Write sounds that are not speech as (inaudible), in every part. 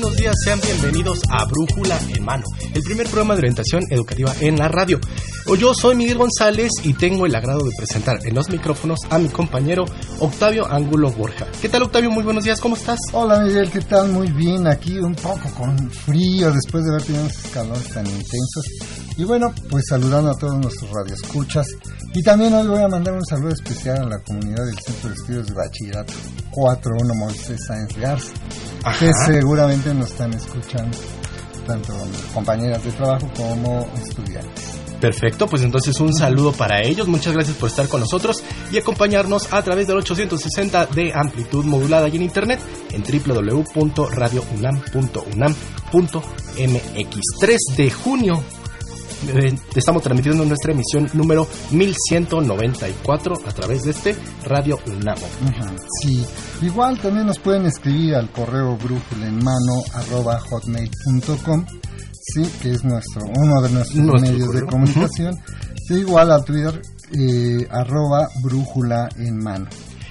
Buenos días, sean bienvenidos a Brújula en Mano, el primer programa de orientación educativa en la radio. Yo soy Miguel González y tengo el agrado de presentar en los micrófonos a mi compañero Octavio Ángulo Borja. ¿Qué tal Octavio? Muy buenos días, ¿cómo estás? Hola Miguel, ¿qué tal? Muy bien, aquí un poco con frío después de haber tenido esos calores tan intensos. Y bueno, pues saludando a todos nuestros radioescuchas. Y también hoy voy a mandar un saludo especial a la comunidad del Centro de Estudios de Bachillerato 41 Moisés Sáenz Garza, que seguramente nos están escuchando, tanto compañeras de trabajo como estudiantes. Perfecto, pues entonces un saludo para ellos. Muchas gracias por estar con nosotros y acompañarnos a través del 860 de amplitud modulada y en internet en www.radiounam.unam.mx. 3 de junio estamos transmitiendo nuestra emisión número 1194 a través de este Radio UNAM. Sí, igual también nos pueden escribir al correo hotmail.com, sí, que es nuestro uno de nuestros medios de comunicación. igual al Twitter eh, arroba brújula en mano.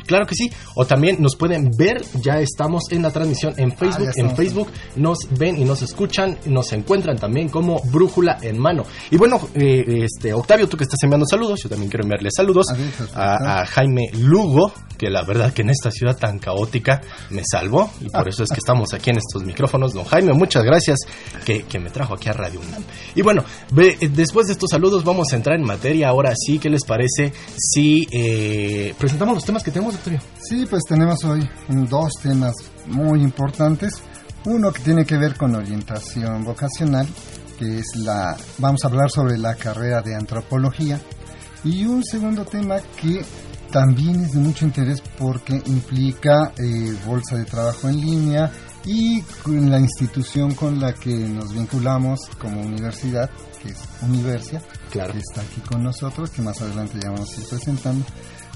Claro que sí. O también nos pueden ver, ya estamos en la transmisión en ah, Facebook. en Facebook nos ven y nos escuchan, nos encuentran también como Brújula en Mano. Y bueno, eh, este Octavio, tú que estás enviando saludos, yo también quiero enviarle saludos a, Jaime Lugo, que la verdad que en esta ciudad tan caótica me salvó y por eso es que estamos aquí en estos micrófonos. Don Jaime, muchas gracias que, me trajo aquí a Radio UNAM. Y bueno, eh, después de estos saludos vamos a entrar en materia. Ahora sí, ¿qué les parece si eh, presentamos los temas que tenemos Sí, pues tenemos hoy dos temas muy importantes. Uno que tiene que ver con orientación vocacional, que es la, vamos a hablar sobre la carrera de antropología. Y un segundo tema que también es de mucho interés porque implica eh, bolsa de trabajo en línea y la institución con la que nos vinculamos como universidad, que es Universia, claro. que está aquí con nosotros, que más adelante ya vamos a ir presentando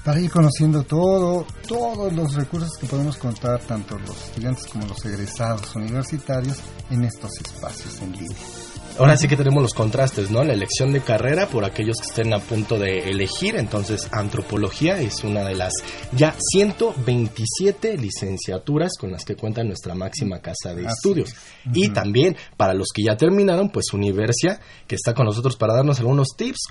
para ir conociendo todo, todos los recursos que podemos contar, tanto los estudiantes como los egresados universitarios, en estos espacios en línea. Ahora sí que tenemos los contrastes, ¿no? La elección de carrera por aquellos que estén a punto de elegir. Entonces, antropología es una de las ya 127 licenciaturas con las que cuenta nuestra máxima casa de estudios. Y también para los que ya terminaron, pues Universia, que está con nosotros para darnos algunos tips,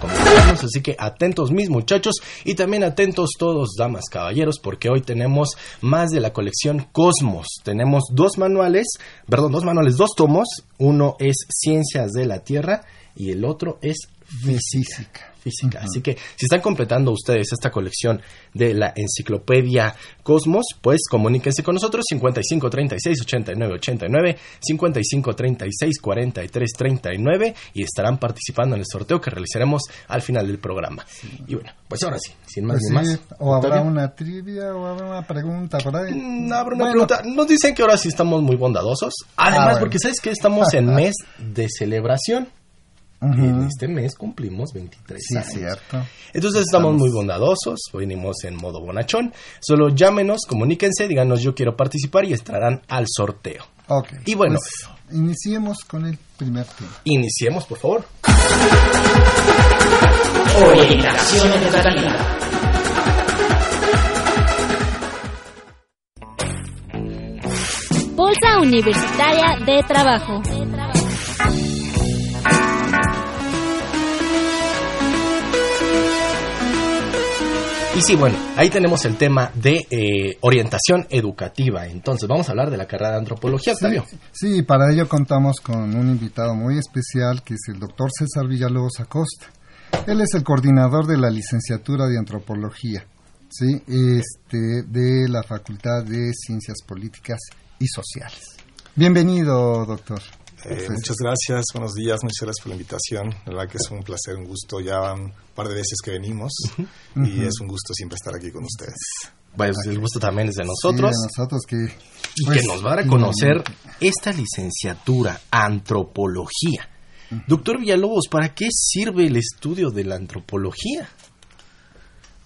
Así que atentos mis muchachos y también atentos todos, damas, caballeros, porque hoy tenemos más de la colección Cosmos. Tenemos dos manuales, perdón, dos manuales, dos tomos. Uno es Ciencias de de la Tierra y el otro es física. física. Así que si están completando ustedes esta colección de la enciclopedia Cosmos, pues comuníquense con nosotros 55 36 89 89, 55 36 43 39 y estarán participando en el sorteo que realizaremos al final del programa. Y bueno, pues ahora sí, sin más pues ni más. O habrá una trivia o habrá una pregunta por ahí. Mm, habrá una pregunta. Nos dicen que ahora sí estamos muy bondadosos. Además, ah, porque sabes que estamos en (laughs) mes de celebración. En este mes cumplimos 23 sí, años. cierto. Entonces estamos, muy bondadosos, venimos en modo bonachón. Solo llámenos, comuníquense, díganos yo quiero participar y estarán al sorteo. Ok. Y bueno, pues, iniciemos con el primer tema. Iniciemos, por favor. Orientación educativa. Bolsa Universitaria de Trabajo. Y sí, bueno, ahí tenemos el tema de eh, orientación educativa. Entonces, vamos a hablar de la carrera de antropología, Octavio. Sí, para ello contamos con un invitado muy especial que es el doctor César Villalobos Acosta. Él es el coordinador de la licenciatura de antropología, sí, este, de la Facultad de Ciencias Políticas y Sociales. Bienvenido, doctor. Eh, muchas gracias, buenos días, muchas gracias por la invitación. La verdad que es un placer, un gusto. Ya un par de veces que venimos y es un gusto siempre estar aquí con ustedes. Bueno, pues el gusto también es de nosotros. Sí, de nosotros que, y pues, que nos va a reconocer esta licenciatura, antropología. Doctor Villalobos, ¿para qué sirve el estudio de la antropología?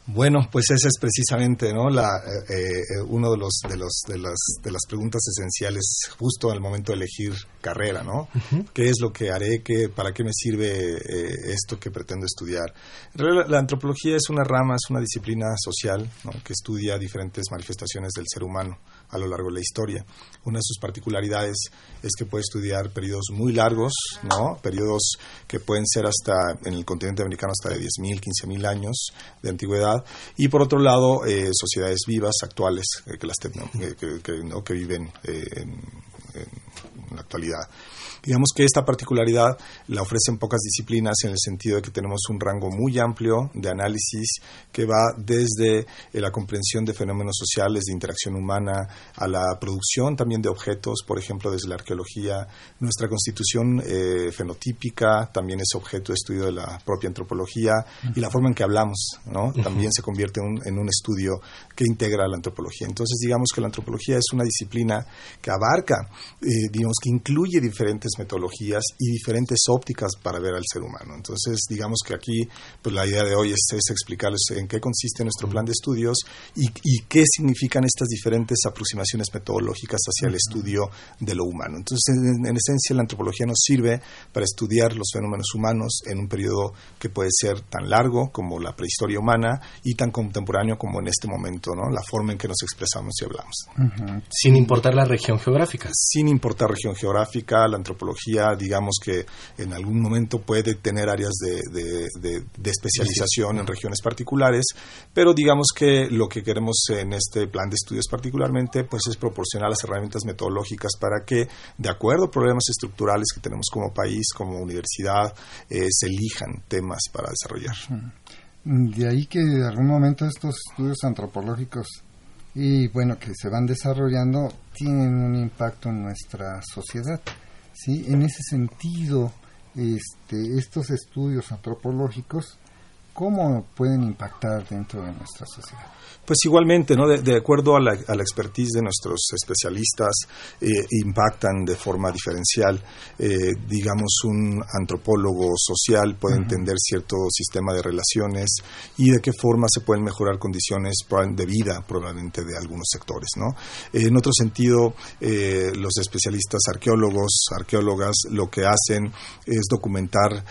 Bueno, pues esa es precisamente ¿no? la, eh, eh, uno de los de los de las de las preguntas esenciales justo al momento de elegir carrera, ¿no? ¿Qué es lo que haré? ¿Qué, ¿Para qué me sirve eh, esto que pretendo estudiar? En realidad, la antropología es una rama, es una disciplina social ¿no? que estudia diferentes manifestaciones del ser humano a lo largo de la historia. Una de sus particularidades es que puede estudiar periodos muy largos, ¿no? Periodos que pueden ser hasta en el continente americano hasta de 10.000, 15.000 años de antigüedad y por otro lado eh, sociedades vivas actuales eh, que las que, que, que, ¿no? que viven eh, en, en la actualidad. Digamos que esta particularidad la ofrecen pocas disciplinas en el sentido de que tenemos un rango muy amplio de análisis que va desde eh, la comprensión de fenómenos sociales, de interacción humana, a la producción también de objetos, por ejemplo, desde la arqueología. Nuestra constitución eh, fenotípica también es objeto de estudio de la propia antropología y la forma en que hablamos ¿no? también se convierte un, en un estudio que integra la antropología. Entonces, digamos que la antropología es una disciplina que abarca, eh, digamos que incluye diferentes metodologías y diferentes ópticas para ver al ser humano. Entonces, digamos que aquí pues, la idea de hoy es, es explicarles en qué consiste nuestro plan de estudios y, y, qué significan estas diferentes aproximaciones metodológicas hacia el estudio de lo humano. Entonces, en, en, esencia, la antropología nos sirve para estudiar los fenómenos humanos en un periodo que puede ser tan largo como la prehistoria humana y tan contemporáneo como en este momento, ¿no? la forma en que nos expresamos y hablamos. Uh -huh. Sin importar la región geográfica. Sin importar región geográfica, la antropología digamos que en algún momento puede tener áreas de, de, de, de especialización en regiones particulares, pero digamos que lo que queremos en este plan de estudios particularmente pues es proporcionar las herramientas metodológicas para que, de acuerdo a problemas estructurales que tenemos como país, como universidad, eh, se elijan temas para desarrollar. De ahí que en algún momento estos estudios antropológicos y bueno que se van desarrollando tienen un impacto en nuestra sociedad. ¿sí? En ese sentido, este, estos estudios antropológicos, ¿cómo pueden impactar dentro de nuestra sociedad? Pues igualmente, ¿no? de, de acuerdo a la, a la, expertise de nuestros especialistas, eh, impactan de forma diferencial. Eh, digamos, un antropólogo social puede uh -huh. entender cierto sistema de relaciones y de qué forma se pueden mejorar condiciones de vida, probablemente, de algunos sectores. ¿no? Eh, en otro sentido, los especialistas arqueólogos, arqueólogas, lo que hacen es documentar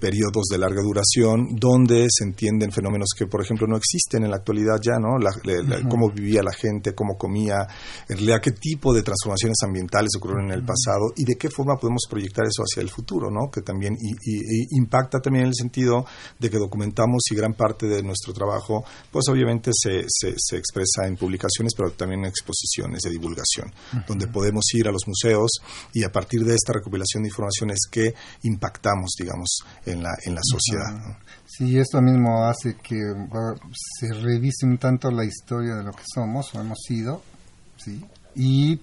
periodos de larga duración donde se entienden fenómenos que, por ejemplo, no existen en la actualidad ya, ¿no? La, la, la. Cómo vivía la gente, cómo comía, en realidad qué tipo de transformaciones ambientales ocurrieron en el pasado y de qué forma podemos proyectar eso hacia el futuro, ¿no? Que también y, y, y impacta también en el sentido de que documentamos y gran parte de nuestro trabajo, pues obviamente se, se, se expresa en publicaciones, pero también en exposiciones de divulgación, donde podemos ir a los museos y a partir de esta recopilación de informaciones que impactamos, digamos, en la, en la sociedad. -huh. Sí, esto mismo hace que se revise un tanto la historia de lo que somos o hemos sido, ¿sí? Y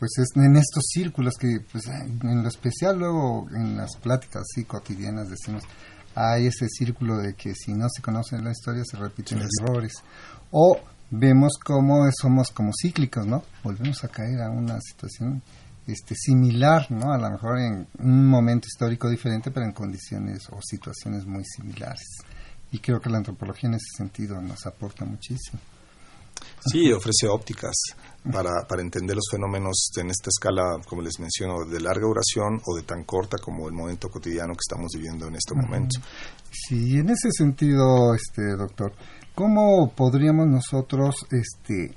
pues es en estos círculos que, pues, en lo especial luego en las pláticas así cotidianas decimos, hay ese círculo de que si no se conoce la historia se repiten los errores. O vemos cómo somos como cíclicos, ¿no? Volvemos a caer a una situación este, similar, ¿no? A lo mejor en un momento histórico diferente, pero en condiciones o situaciones muy similares. Y creo que la antropología en ese sentido nos aporta muchísimo. Sí, ofrece ópticas para, para entender los fenómenos en esta escala, como les menciono, de larga duración o de tan corta como el momento cotidiano que estamos viviendo en este momento. Sí, en ese sentido, este doctor, ¿cómo podríamos nosotros este,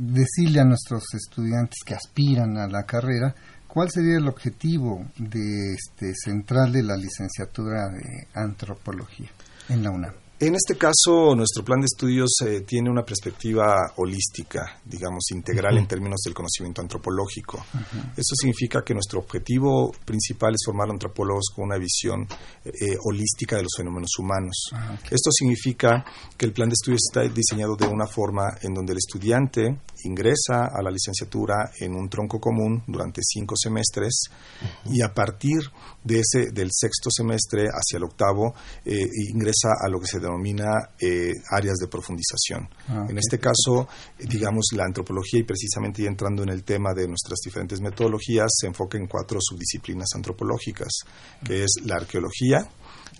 decirle a nuestros estudiantes que aspiran a la carrera cuál sería el objetivo de este central de la licenciatura de antropología en la UNAM? En este caso, nuestro plan de estudios eh, tiene una perspectiva holística, digamos, integral en términos del conocimiento antropológico. Eso significa que nuestro objetivo principal es formar antropólogos con una visión eh, holística de los fenómenos humanos. Ah, Esto significa que el plan de estudios está diseñado de una forma en donde el estudiante ingresa a la licenciatura en un tronco común durante cinco semestres y a partir de ese del sexto semestre hacia el octavo eh, ingresa a lo que se denomina eh, áreas de profundización. Ah, en este caso, eh, digamos, la antropología y precisamente entrando en el tema de nuestras diferentes metodologías, se enfoca en cuatro subdisciplinas antropológicas, que es la arqueología,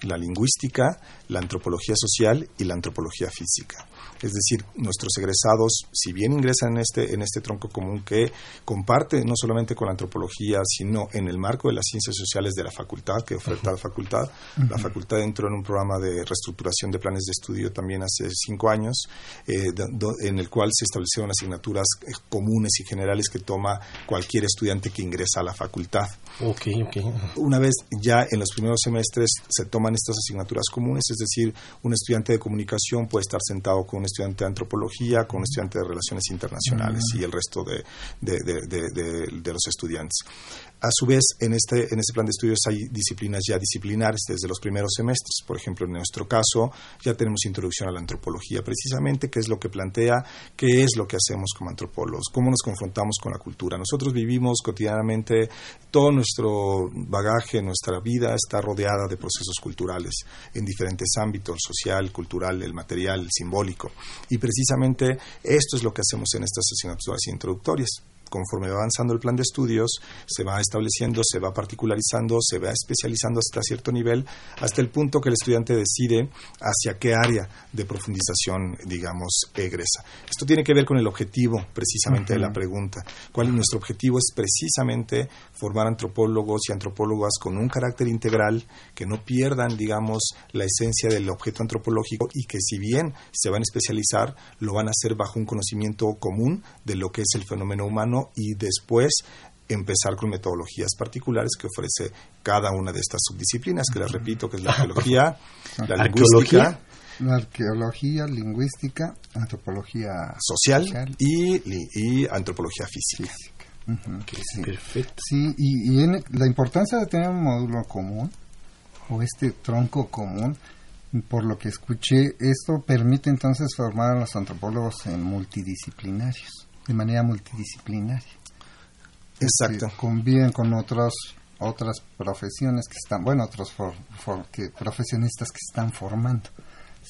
la lingüística, la antropología social y la antropología física. Es decir, nuestros egresados, si bien ingresan en este, en este tronco común que comparte no solamente con la antropología, sino en el marco de las ciencias sociales de la facultad, que oferta la facultad, la facultad entró en un programa de reestructuración de planes de estudio también hace cinco años, eh, do- do- en el cual se establecieron asignaturas eh, comunes y generales que toma cualquier estudiante que ingresa a la facultad. Ok, ok. Una vez ya en los primeros semestres se toman estas asignaturas comunes, es decir, un estudiante de comunicación puede estar sentado con un estudiante de antropología, con un estudiante de relaciones internacionales y el resto de, de- de- de- de- de los estudiantes. A su vez, en este, en este plan de estudios hay disciplinas ya disciplinares desde los primeros semestres. Por ejemplo, en nuestro caso ya tenemos introducción a la antropología, precisamente, que es lo que plantea qué es lo que hacemos como antropólogos, cómo nos confrontamos con la cultura. Nosotros vivimos cotidianamente, todo nuestro bagaje, nuestra vida está rodeada de procesos culturales en diferentes ámbitos, social, cultural, el material, el simbólico. Y precisamente esto es lo que hacemos en estas asignaturas introductorias conforme va avanzando el plan de estudios, se va estableciendo, se va particularizando, se va especializando hasta cierto nivel, hasta el punto que el estudiante decide hacia qué área de profundización, digamos, egresa. Esto tiene que ver con el objetivo precisamente de la pregunta. ¿Cuál es nuestro objetivo? Es precisamente formar antropólogos y antropólogas con un carácter integral, que no pierdan, digamos, la esencia del objeto antropológico y que si bien se van a especializar, lo van a hacer bajo un conocimiento común de lo que es el fenómeno humano y después empezar con metodologías particulares que ofrece cada una de estas subdisciplinas, que les repito, que es la arqueología, la lingüística. La arqueología, lingüística, antropología social social. y, y antropología física. Sí. Perfecto. Sí, y, y en la importancia de tener un módulo común o este tronco común, por lo que escuché, esto permite entonces formar a los antropólogos en multidisciplinarios, de manera multidisciplinaria. Exacto. Que conviven con otros otras profesiones que están, bueno, otros for- for- que, profesionistas que están formando,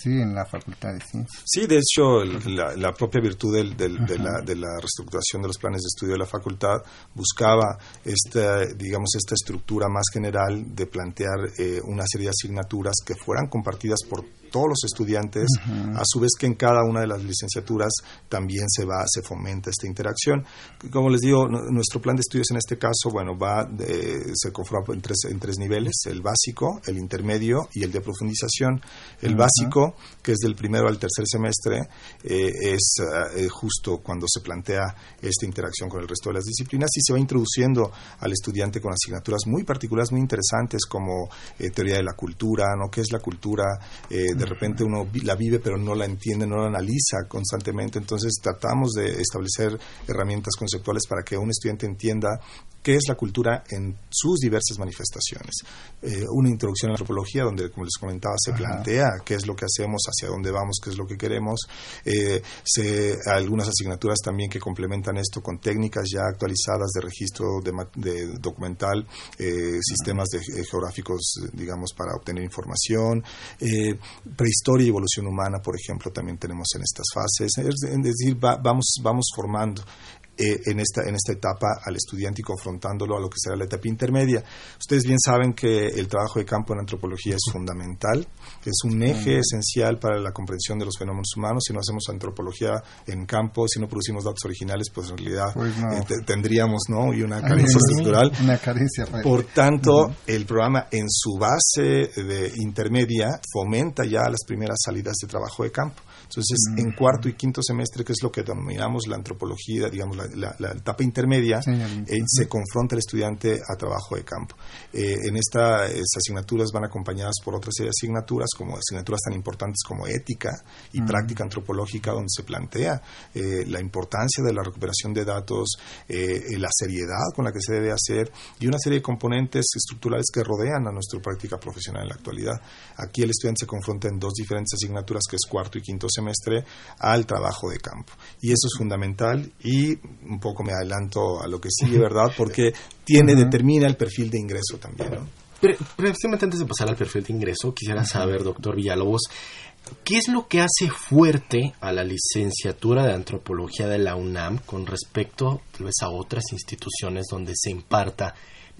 sí, en la Facultad de Ciencias. Sí, de hecho, el- la, la propia virtud del- del- de, la, de la reestructuración de los planes de estudio de la facultad buscaba esta, digamos, esta estructura más general de plantear eh, una serie de asignaturas que fueran compartidas por todos los estudiantes, a su vez que en cada una de las licenciaturas también se va, se fomenta esta interacción. Como les digo, nu- nuestro plan de estudios en este caso, bueno, va, de- se conforma en tres, en tres niveles, el básico, el intermedio y el de profundización. El básico, que es del primero al tercer semestre, eh, es eh, justo cuando se plantea esta interacción con el resto de las disciplinas y se va introduciendo al estudiante con asignaturas muy particulares, muy interesantes como eh, teoría de la cultura, ¿no? ¿Qué es la cultura? Eh, de repente uno la vive pero no la entiende, no la analiza constantemente, entonces tratamos de establecer herramientas conceptuales para que un estudiante entienda qué es la cultura en sus diversas manifestaciones. Eh, una introducción a la antropología donde, como les comentaba, se plantea qué es lo que hacemos, hacia dónde vamos, qué es lo que queremos. Eh, se, algunas asignaturas también que complementan esto con técnicas ya actualizadas de registro de, de documental, eh, sistemas de, geográficos, digamos, para obtener información. Eh, prehistoria y evolución humana, por ejemplo, también tenemos en estas fases. Es, es decir, va- vamos, vamos formando eh, en, esta, en esta etapa al estudiante y confrontándolo a lo que será la etapa intermedia. Ustedes bien saben que el trabajo de campo en antropología es fundamental, es un eje esencial para la comprensión de los fenómenos humanos. Si no hacemos antropología en campo, si no producimos datos originales, pues en realidad Pues no. eh, te- tendríamos ¿no? y una carencia estructural. Una carencia. real. Por tanto, el programa en su base de intermedia fomenta ya las primeras salidas de trabajo de campo. Entonces, en cuarto y quinto semestre, que es lo que denominamos la antropología, digamos, la la, la etapa intermedia, Sí, eh, se confronta el estudiante a trabajo de campo. Eh, en estas asignaturas van acompañadas por otra serie de asignaturas, como asignaturas tan importantes como ética y práctica antropológica, donde se plantea eh, la importancia de la recuperación de datos, eh, la seriedad con la que se debe hacer y una serie de componentes estructurales que rodean a nuestra práctica profesional en la actualidad. Aquí el estudiante se confronta en dos diferentes asignaturas, que es cuarto y quinto semestre, al trabajo de campo. Y eso es fundamental y un poco me adelanto a lo que sigue, ¿verdad? (laughs) Porque tiene, determina el perfil de ingreso también, ¿no? Pero, precisamente antes de pasar al perfil de ingreso, quisiera saber, doctor Villalobos, ¿qué es lo que hace fuerte a la licenciatura de antropología de la UNAM con respecto tal vez a otras instituciones donde se imparta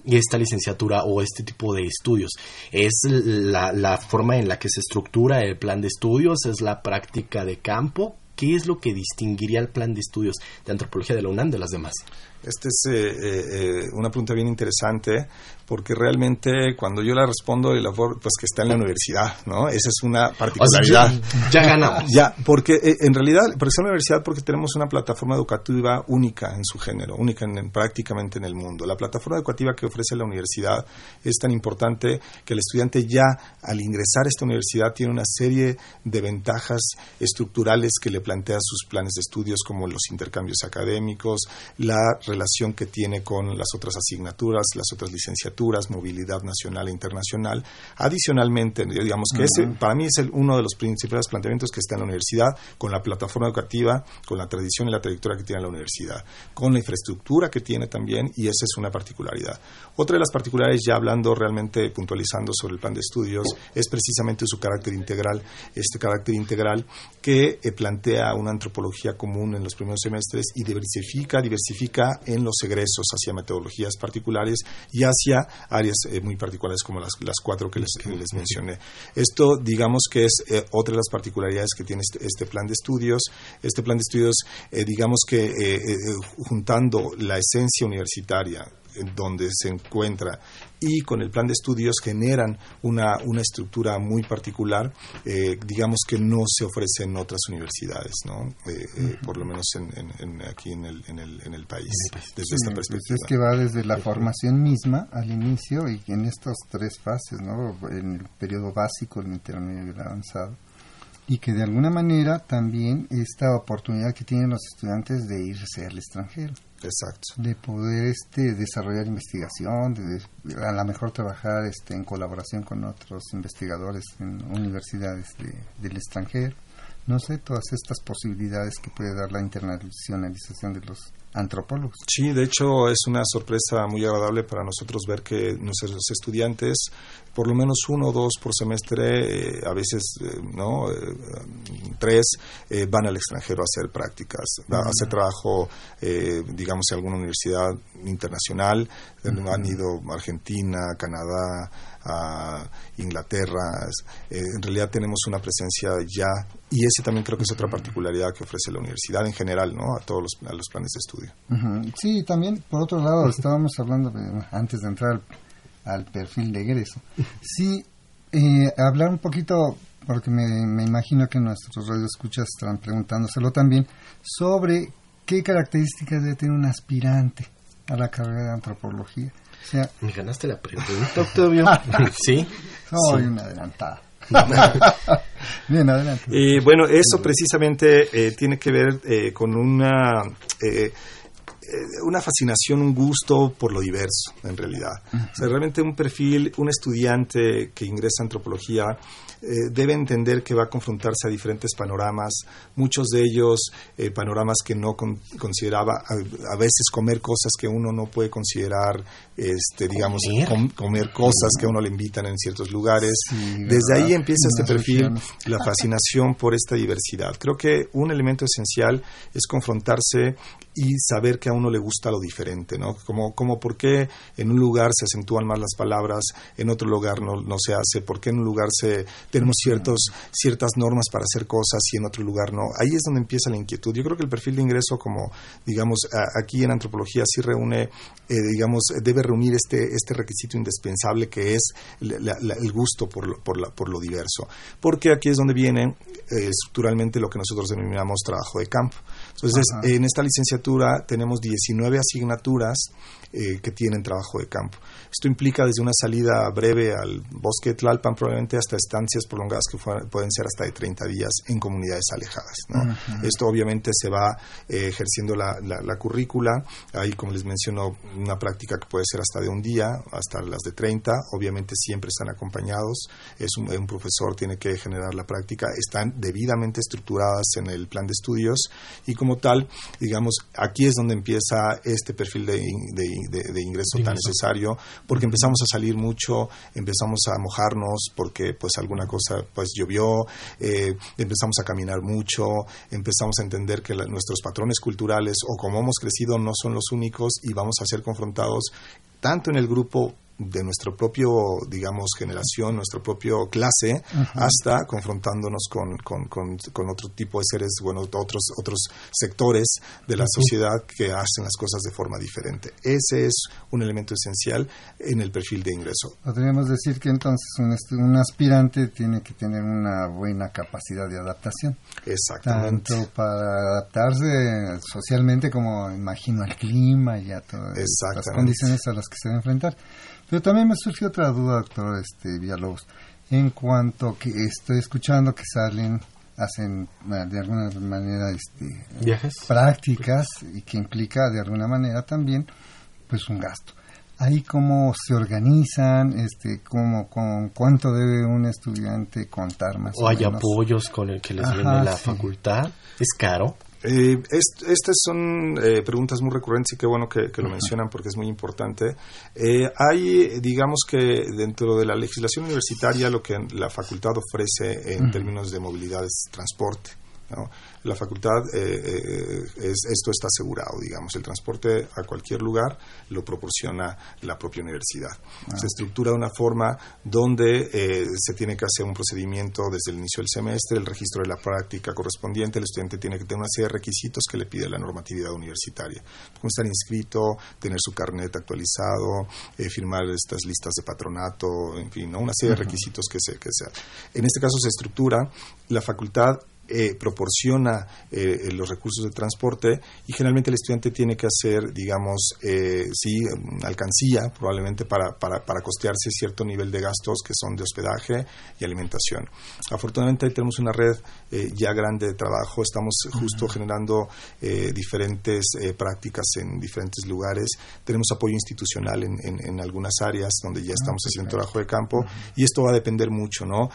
esta licenciatura o este tipo de estudios? ¿Es la, la forma en la que se estructura el plan de estudios? ¿Es la práctica de campo? ¿Qué es lo que distinguiría el plan de estudios de antropología de la UNAM de las demás? Esta es eh, eh, eh, una pregunta bien interesante porque realmente cuando yo la respondo, la for- pues que está en la universidad, ¿no? Esa es una O sea, particularidad. ya, ya ganamos. Ya, porque eh, en realidad, porque está en la universidad porque tenemos una plataforma educativa única en su género, única en- en- prácticamente en el mundo. La plataforma educativa que ofrece la universidad es tan importante que el estudiante ya al ingresar a esta universidad tiene una serie de ventajas estructurales que le plantea sus planes de estudios como los intercambios académicos, la relación que tiene con las otras asignaturas, las otras licenciaturas, movilidad nacional e internacional. Adicionalmente, digamos que ese para mí es el- uno de los principales planteamientos que está en la universidad, con la plataforma educativa, con la tradición y la trayectoria que tiene la universidad, con la infraestructura que tiene también, y esa es una particularidad. Otra de las particularidades, ya hablando realmente, puntualizando sobre el plan de estudios, es precisamente su carácter integral, este carácter integral que eh, plantea una antropología común en los primeros semestres y diversifica, diversifica en los egresos hacia metodologías particulares y hacia áreas eh, muy particulares como las, las cuatro que les, mencioné. Esto, digamos que es eh, otra de las particularidades que tiene este, este plan de estudios. Este plan de estudios, eh, digamos que juntando la esencia universitaria, donde se encuentra y con el plan de estudios generan una, una estructura muy particular, eh, digamos que no se ofrece en otras universidades, ¿no? Eh, eh, por lo menos en, en- en- aquí en el, en, el, en el país, desde Sí, esta pues perspectiva. es que va desde la formación misma al inicio y en estas tres fases, ¿no? En el periodo básico, el intermedio y el avanzado. Y que de alguna manera también esta oportunidad que tienen los estudiantes de irse al extranjero, Exacto. de poder este desarrollar investigación, de, a lo mejor trabajar este en colaboración con otros investigadores en universidades de- del extranjero. No sé, todas estas posibilidades que puede dar la internacionalización de los antropólogos. Sí, de hecho es una sorpresa muy agradable para nosotros ver que nuestros estudiantes, por lo menos uno o dos por semestre, eh, a veces eh, no, Eh, tres, van al extranjero a hacer prácticas, a hacer trabajo, eh, digamos, en alguna universidad internacional. Han ido a Argentina, Canadá, a Inglaterra. Eh, en realidad tenemos una presencia ya y ese también creo que es otra particularidad que ofrece la universidad en general, ¿no? A todos los, a los planes de estudio. Ujú. Sí, también, por otro lado, estábamos hablando, antes de entrar al, perfil de egreso, sí, eh, hablar un poquito, porque me, me imagino que nuestros radioescuchas estarán preguntándoselo también, sobre qué características debe tener un aspirante a la carrera de antropología. O sea, Me ganaste la pregunta, (laughs) Octavio. (laughs) sí. soy una adelantada. (laughs) Bien, adelante. Y bueno, eso precisamente eh, tiene que ver eh, con una, eh, eh, una fascinación, un gusto por lo diverso, en realidad. O sea, realmente un perfil, un estudiante que ingresa a antropología eh, debe entender que va a confrontarse a diferentes panoramas, muchos de ellos eh, panoramas que no con- consideraba, a, a veces comer cosas que uno no puede considerar, este, digamos, ¿Comer? com- comer cosas que a uno le invitan en ciertos lugares. Sí, Desde ahí empieza este perfil, (laughs) la fascinación por esta diversidad. Creo que un elemento esencial es confrontarse y saber que a uno le gusta lo diferente, ¿no? Como, como por qué en un lugar se acentúan más las palabras, en otro lugar no, no se hace, por qué en un lugar se, tenemos ciertos, ciertas normas para hacer cosas y en otro lugar no. Ahí es donde empieza la inquietud. Yo creo que el perfil de ingreso, como digamos a- aquí en antropología, sí reúne, eh, digamos, debe reunir este, este requisito indispensable que es la- la- el gusto por lo, por, la- por lo diverso. Porque aquí es donde viene eh, estructuralmente lo que nosotros denominamos trabajo de campo. Entonces, Ajá. en esta licenciatura tenemos 19 asignaturas eh, que tienen trabajo de campo. Esto implica desde una salida breve al bosque de Tlalpan, probablemente hasta estancias prolongadas que pueden ser hasta de 30 días en comunidades alejadas. Esto obviamente se va eh, ejerciendo la, la, currícula. Hay, como les menciono, una práctica que puede ser hasta de un día, hasta las de 30. Obviamente siempre están acompañados. Es un, un profesor tiene que generar la práctica. Están debidamente estructuradas en el plan de estudios y como tal, digamos, aquí es donde empieza este perfil de, de de, ingreso tan necesario, porque empezamos a salir mucho, empezamos a mojarnos porque pues alguna cosa pues llovió, eh, empezamos a caminar mucho, empezamos a entender que nuestros patrones culturales o como hemos crecido no son los únicos y vamos a ser confrontados tanto en el grupo de nuestro propio, digamos, generación, nuestro propio clase, hasta confrontándonos con, con, con, otro tipo de seres, bueno, otros, otros sectores de la sociedad que hacen las cosas de forma diferente. Ese es un elemento esencial en el perfil de ingreso. Podríamos decir que entonces un, un aspirante tiene que tener una buena capacidad de adaptación. Exactamente. Tanto para adaptarse socialmente como, imagino, al clima y a todas las condiciones a las que se va a enfrentar. Pero también me surgió otra duda, doctor este, Villalobos, en cuanto que estoy escuchando que salen, hacen de alguna manera este, viajes, prácticas y que implica de alguna manera también pues un gasto. Ahí cómo se organizan, este, cómo, con cuánto debe un estudiante contar más o, hay apoyos con el que les viene la facultad, es caro. Eh, estas son eh, preguntas muy recurrentes y qué bueno que, lo mencionan porque es muy importante. Eh, hay, digamos que dentro de la legislación universitaria lo que la facultad ofrece en términos de movilidad es transporte. ¿No? la facultad, eh, eh, es, esto está asegurado, digamos, el transporte a cualquier lugar lo proporciona la propia universidad. Ah. Se estructura de una forma donde eh, se tiene que hacer un procedimiento desde el inicio del semestre, el registro de la práctica correspondiente, el estudiante tiene que tener una serie de requisitos que le pide la normatividad universitaria, como estar inscrito, tener su carnet actualizado, firmar estas listas de patronato, en fin, una serie de requisitos que se, que se... En este caso se estructura, la facultad eh, proporciona eh, los recursos de transporte y generalmente el estudiante tiene que hacer, digamos, eh, sí, alcancía probablemente para, para, para, costearse cierto nivel de gastos que son de hospedaje y alimentación. Afortunadamente tenemos una red eh, ya grande de trabajo, estamos justo generando diferentes prácticas en diferentes lugares, tenemos apoyo institucional en, en, algunas áreas donde ya ah, estamos haciendo trabajo de campo y esto va a depender mucho, ¿no?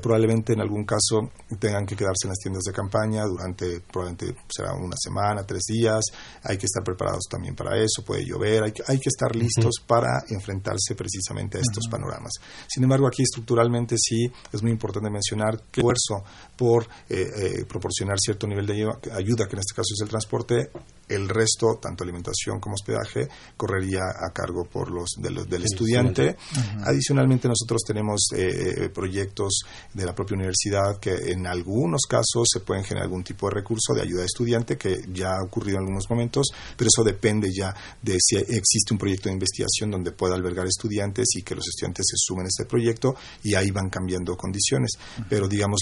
probablemente en algún caso tengan que quedarse en las tiendas de campaña durante probablemente será una semana, tres días. Hay que estar preparados también para eso, puede llover, hay que, hay que estar listos para enfrentarse precisamente a estos panoramas. Sin embargo, aquí estructuralmente sí es muy importante mencionar que el esfuerzo por eh, eh, proporcionar cierto nivel de ayuda, que en este caso es el transporte, el resto, tanto alimentación como hospedaje, correría a cargo por los, del estudiante. Adicionalmente, nosotros tenemos eh, proyectos de la propia universidad que en algunos casos se pueden generar algún tipo de recurso de ayuda de estudiante, que ya ha ocurrido en algunos momentos, pero eso depende ya de si existe un proyecto de investigación donde pueda albergar estudiantes y que los estudiantes se sumen a este proyecto y ahí van cambiando condiciones. Pero digamos,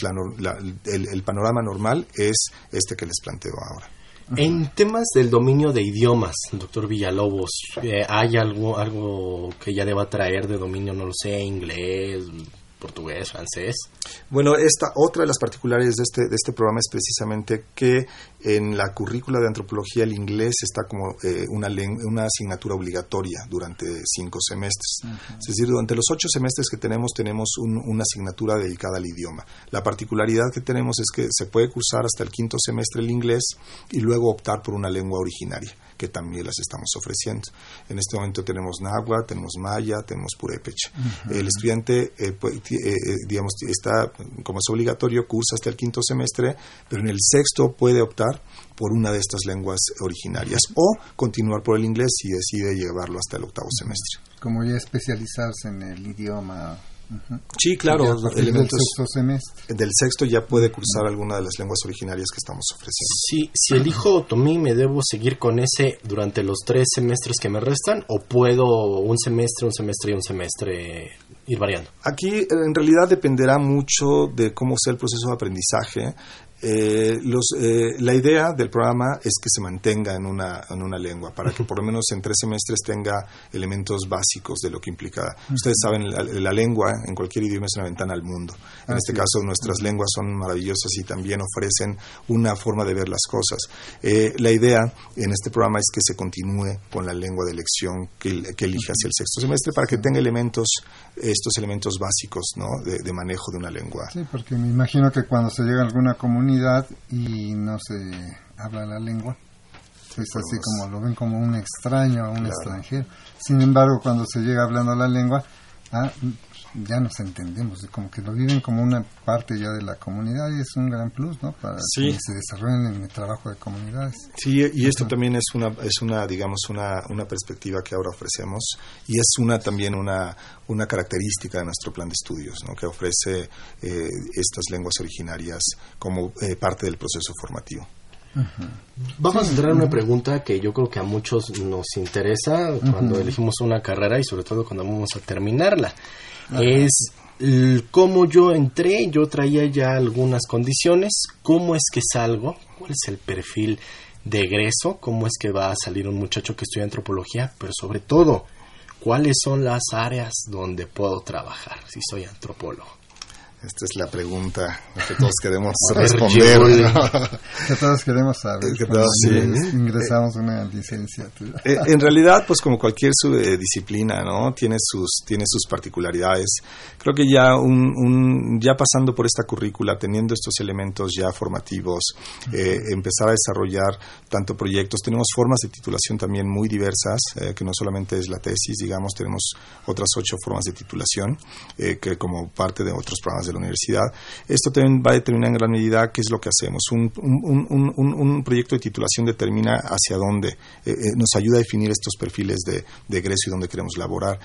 el panorama normal es este que les planteo ahora. En temas del dominio de idiomas, doctor Villalobos, eh, ¿hay algo, algo que ya deba traer de dominio, no lo sé, inglés, portugués, francés. Bueno, esta otra de las particularidades de este, de este programa es precisamente que en la currícula de antropología el inglés está como eh, una, una asignatura obligatoria durante cinco semestres. Es decir, durante los ocho semestres que tenemos tenemos una asignatura dedicada al idioma. La particularidad que tenemos es que se puede cursar hasta el quinto semestre el inglés y luego optar por una lengua originaria que también las estamos ofreciendo. En este momento tenemos náhuatl, tenemos maya, tenemos purépecha. El estudiante, eh, eh, digamos, está, como es obligatorio, cursa hasta el quinto semestre, pero en el sexto puede optar por una de estas lenguas originarias o continuar por el inglés si decide llevarlo hasta el octavo semestre. Como ya especializarse en el idioma Sí, claro, elementos del sexto semestre. Del sexto ya puede cursar alguna de las lenguas originarias que estamos ofreciendo. Sí, si elijo otomí, ¿me debo seguir con ese durante los tres semestres que me restan o puedo un semestre, un semestre y un semestre ir variando? Aquí en realidad dependerá mucho de cómo sea el proceso de aprendizaje. Eh, los, eh, la idea del programa es que se mantenga en una, en una lengua, para que por lo menos en tres semestres tenga elementos básicos de lo que implica. Ustedes saben, la, la lengua en cualquier idioma es una ventana al mundo. En este caso, nuestras lenguas son maravillosas y también ofrecen una forma de ver las cosas. Eh, la idea en este programa es que se continúe con la lengua de elección que, que elige hacia el sexto semestre para que tenga elementos, estos elementos básicos ¿no? de, de manejo de una lengua. Sí, porque me imagino que cuando se llega a alguna comunidad y no se habla la lengua, es así como lo ven como un extraño, un extranjero. Sin embargo, cuando se llega hablando la lengua, ah, ya nos entendemos, como que lo viven como una parte ya de la comunidad y es un gran plus, ¿no? Para Sí. que se desarrollen en el trabajo de comunidades. Sí, y esto también es una, es una digamos, una, una perspectiva que ahora ofrecemos y es una también una, una característica de nuestro plan de estudios, ¿no? que ofrece eh, estas lenguas originarias como eh, parte del proceso formativo. Vamos a entrar en una pregunta que yo creo que a muchos nos interesa cuando elegimos una carrera y sobre todo cuando vamos a terminarla. Es cómo yo entré, yo traía ya algunas condiciones, cómo es que salgo, cuál es el perfil de egreso, cómo es que va a salir un muchacho que estudia antropología, pero sobre todo, cuáles son las áreas donde puedo trabajar si soy antropólogo. Esta es la pregunta que todos (laughs) queremos responder. Que todos queremos saber Que todos, sí. ingres- ingresamos a una licenciatura. Eh, en realidad, pues como cualquier su- eh, disciplina, ¿no? Tiene sus, tiene sus particularidades. Creo que ya un, un- ya pasando por esta currícula, teniendo estos elementos ya formativos, eh, empezar a desarrollar tanto proyectos. Tenemos formas de titulación también muy diversas, eh, que no solamente es la tesis, digamos, tenemos otras ocho formas de titulación, eh, que como parte de otros programas de la universidad. Esto también va a determinar en gran medida qué es lo que hacemos. Un, un- un- un- proyecto de titulación determina hacia dónde, eh, eh, nos ayuda a definir estos perfiles de, de egreso y dónde queremos laborar.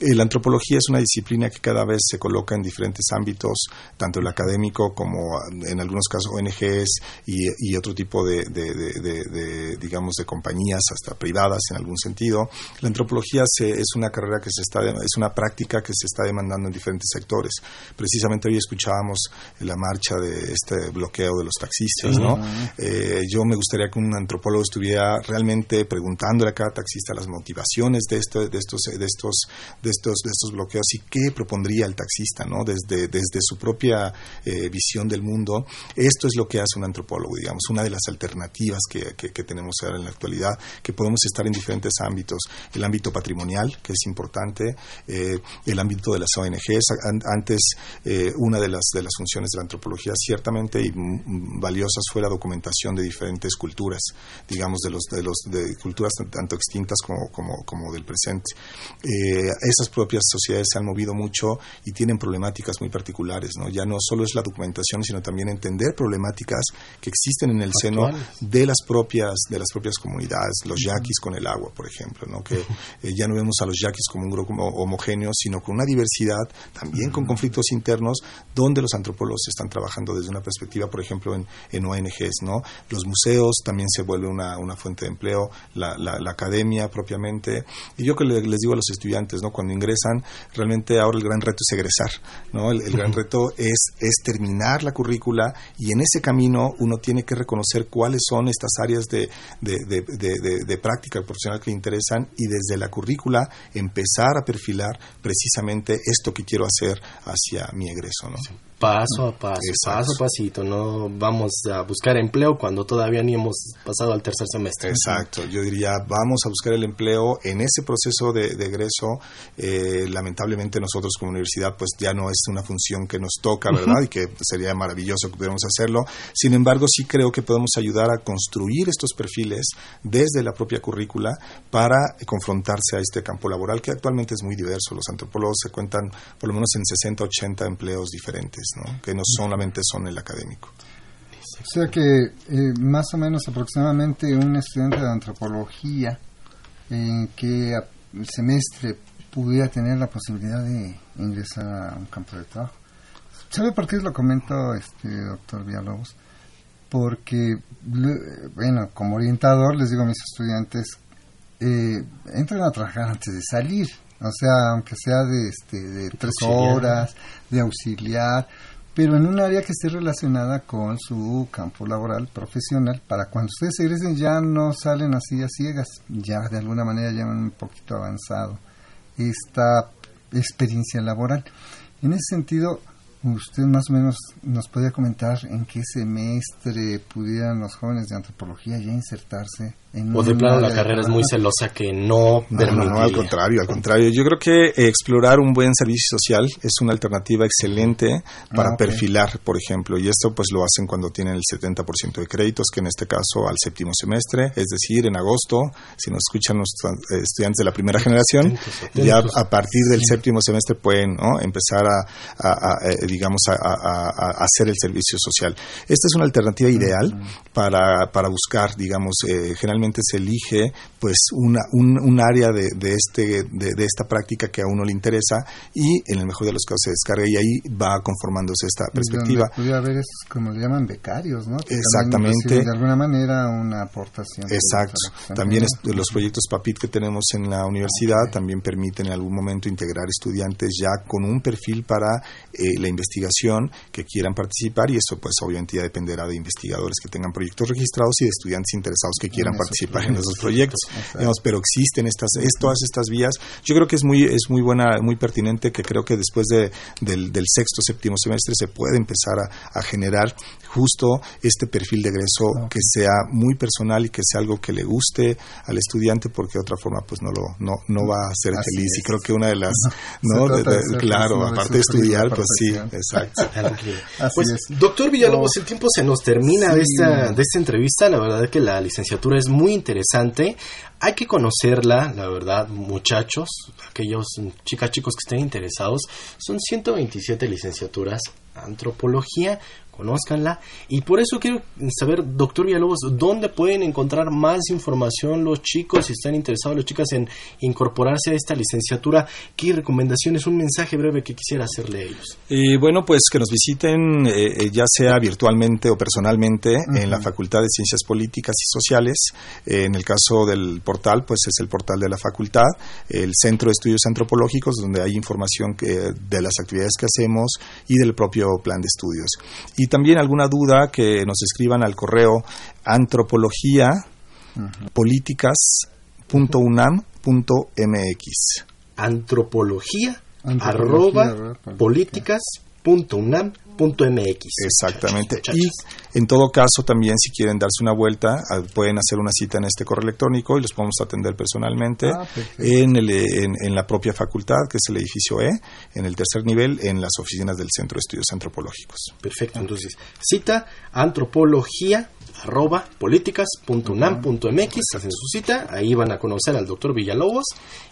Eh, la antropología es una disciplina que cada vez se coloca en diferentes ámbitos, tanto el académico como ah, en algunos casos ONGs y, otro tipo de, de- de- de- de, digamos, de compañías, hasta privadas en algún sentido. La antropología se- es una carrera que se está, es una práctica que se está demandando en diferentes sectores. Precisamente hoy escuchábamos la marcha de este bloqueo de los taxistas, ¿no? Eh, yo me gustaría que un antropólogo estuviera realmente preguntándole a cada taxista las motivaciones de, esto- de estos de estos de estos de estos bloqueos y qué propondría el taxista, ¿no? Desde desde su propia eh, visión del mundo. Esto es lo que hace un antropólogo, digamos, una de las alternativas que, que- que tenemos ahora en la actualidad, que podemos estar en diferentes ámbitos. El ámbito patrimonial, que es importante, eh, el ámbito de las ONGs. An- Antes, eh, una de las, de las funciones de la antropología, ciertamente y valiosas, fue la documentación de diferentes culturas, digamos, de los de los de culturas tan- tanto extintas como, como, como del presente. Eh, esas propias sociedades se han movido mucho y tienen problemáticas muy particulares, ¿no? Ya no solo es la documentación, sino también entender problemáticas que existen en el seno de las propias de las propias comunidades, los yaquis con el agua, por ejemplo, ¿no? que eh, ya no vemos a los yaquis como un grupo homo- homogéneo, sino con una diversidad, también con conflictos internos, donde los antropólogos están trabajando desde una perspectiva, por ejemplo, en, en ONGs, ¿no? Los museos también se vuelve una, una fuente de empleo, la, la- la academia propiamente, y yo que le- les digo a los estudiantes, ¿no? Cuando ingresan, realmente ahora el gran reto es egresar, ¿no? El, el gran reto es, es terminar la currícula y en ese camino uno tiene que reconocer cuáles son estas áreas de- de- de- de práctica profesional que le interesan y desde la currícula empezar a perfilar precisamente esto que quiero hacer hacia mi egreso, ¿no? Paso a paso, Exacto. paso a pasito, no vamos a buscar empleo cuando todavía ni hemos pasado al tercer semestre. Exacto, yo diría, vamos a buscar el empleo en ese proceso de, de egreso. eh, lamentablemente nosotros como universidad pues ya no es una función que nos toca, ¿verdad? Y que sería maravilloso que pudiéramos hacerlo. Sin embargo, sí creo que podemos ayudar a construir estos perfiles desde la propia currícula para confrontarse a este campo laboral que actualmente es muy diverso. Los antropólogos se cuentan por lo menos en 60, 80 empleos diferentes, ¿no? Que no solamente son el académico. O sea que eh, más o menos aproximadamente un estudiante de antropología en que semestre pudiera tener la posibilidad de ingresar a un campo de trabajo. ¿Sabe por qué lo comento, este doctor Villalobos? Porque, bueno, como orientador les digo a mis estudiantes, eh, entren a trabajar antes de salir. O sea, aunque sea de, este, de tres Auxiliar. horas, de auxiliar, pero en un área que esté relacionada con su campo laboral, profesional, para cuando ustedes egresen ya no salen así a ciegas, ya de alguna manera ya van un poquito avanzado esta experiencia laboral. En ese sentido, usted más o menos nos podría comentar en qué semestre pudieran los jóvenes de antropología ya insertarse O de plano la carrera es muy celosa que no No, no, permitiría. no, al contrario, al contrario. Yo creo que explorar un buen servicio social es una alternativa excelente para Ah, ok. perfilar, por ejemplo, y esto pues lo hacen cuando tienen el 70% de créditos, que en este caso al séptimo semestre, es decir, en agosto, si nos escuchan los estudiantes de la primera generación, ya a partir del séptimo semestre pueden ¿no? empezar a, a- a, eh, digamos, a, a- a- a hacer el servicio social. Esta es una alternativa ideal para, para buscar, digamos, eh, generalmente se elige pues una, un, un área de, de este, de, de esta práctica que a uno le interesa y en el mejor de los casos se descarga y ahí va conformándose esta perspectiva. Pudiera haber esos, como le llaman, becarios, ¿no? Que Exactamente. de alguna manera una aportación. Exacto. También es- los proyectos PAPIT que tenemos en la universidad también permiten en algún momento integrar estudiantes ya con un perfil para eh, la investigación que quieran participar y eso pues obviamente ya dependerá de investigadores que tengan proyectos registrados y de estudiantes interesados que quieran esos participar en esos proyectos. Digamos, pero existen estas, es- todas estas vías. Yo creo que es muy, es muy buena, muy pertinente que creo que después de, del, del sexto, séptimo semestre se puede empezar a, a generar justo este perfil de egreso que sea muy personal y que sea algo que le guste al estudiante porque de otra forma pues no lo no, no va a ser Así feliz. Y creo que una de las no De- de de- ser claro aparte de estudiar pues sí exacto. (laughs) Pues, es. doctor Villalobos, el tiempo se nos termina de, esta, de esta entrevista. La verdad es que la licenciatura es muy interesante. Hay que conocerla, la verdad, muchachos, aquellos chicas, chicos que estén interesados. Son 127 licenciaturas. Antropología, conózcanla. Y por eso quiero saber, doctor Villalobos, ¿dónde pueden encontrar más información los chicos, si están interesados los chicas en incorporarse a esta licenciatura? ¿Qué recomendaciones, un mensaje breve que quisiera hacerle a ellos? Y bueno, pues que nos visiten eh, eh, ya sea virtualmente o personalmente en la Facultad de Ciencias Políticas y Sociales. Eh, en el caso del portal, pues es el portal de la facultad, el Centro de Estudios Antropológicos, donde hay información que- de las actividades que hacemos y del propio plan de estudios. Y también alguna duda que nos escriban al correo antropología políticas.unam.mx. antropología, Antropología, arroba ¿verdad? políticas.unam.mx. Exactamente. Muchachos, Y en todo caso, también si quieren darse una vuelta, ah, pueden hacer una cita en este correo electrónico y los podemos atender personalmente Ah, en, el, en, en la propia facultad, que es el edificio E, en el tercer nivel, en las oficinas del Centro de Estudios Antropológicos. Perfecto, entonces cita antropología arroba políticas.unam.mx hacen su cita, ahí van a conocer al doctor Villalobos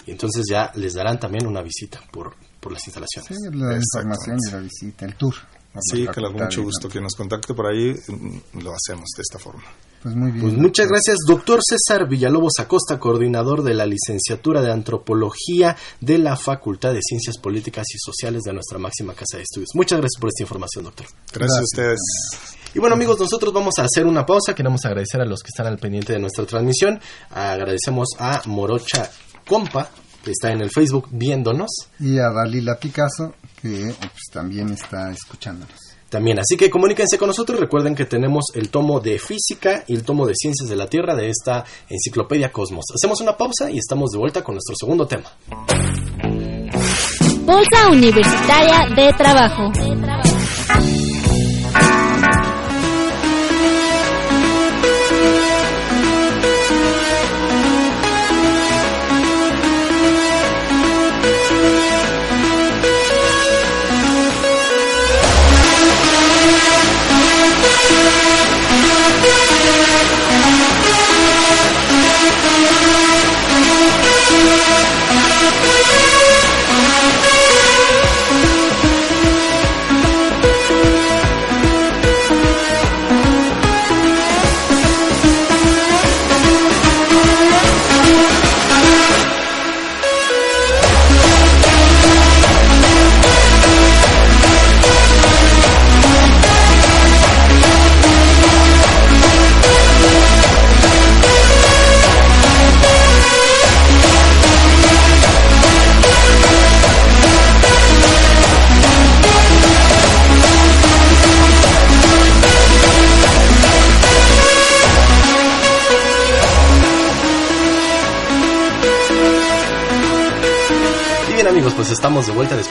y entonces ya les darán también una visita por, por las instalaciones. Sí, la información y la visita, el tour. Sí, que con mucho gusto que nos contacte por ahí, mm, lo hacemos de esta forma. Pues muy bien. Pues muchas gracias, doctor César Villalobos Acosta, coordinador de la licenciatura de Antropología de la Facultad de Ciencias Políticas y Sociales de nuestra máxima casa de estudios. Muchas gracias por esta información, doctor. Gracias, a ustedes. Y bueno amigos, nosotros vamos a hacer una pausa. Queremos agradecer a los que están al pendiente de nuestra transmisión. Agradecemos a Morocha Compa, que está en el Facebook viéndonos Y a Dalila Picasso, que pues, también está escuchándonos. también. Así que comuníquense con nosotros. Recuerden que tenemos el tomo de física y el tomo de ciencias de la Tierra de esta enciclopedia Cosmos. Hacemos una pausa y estamos de vuelta con nuestro segundo tema. Bolsa Universitaria de Trabajo.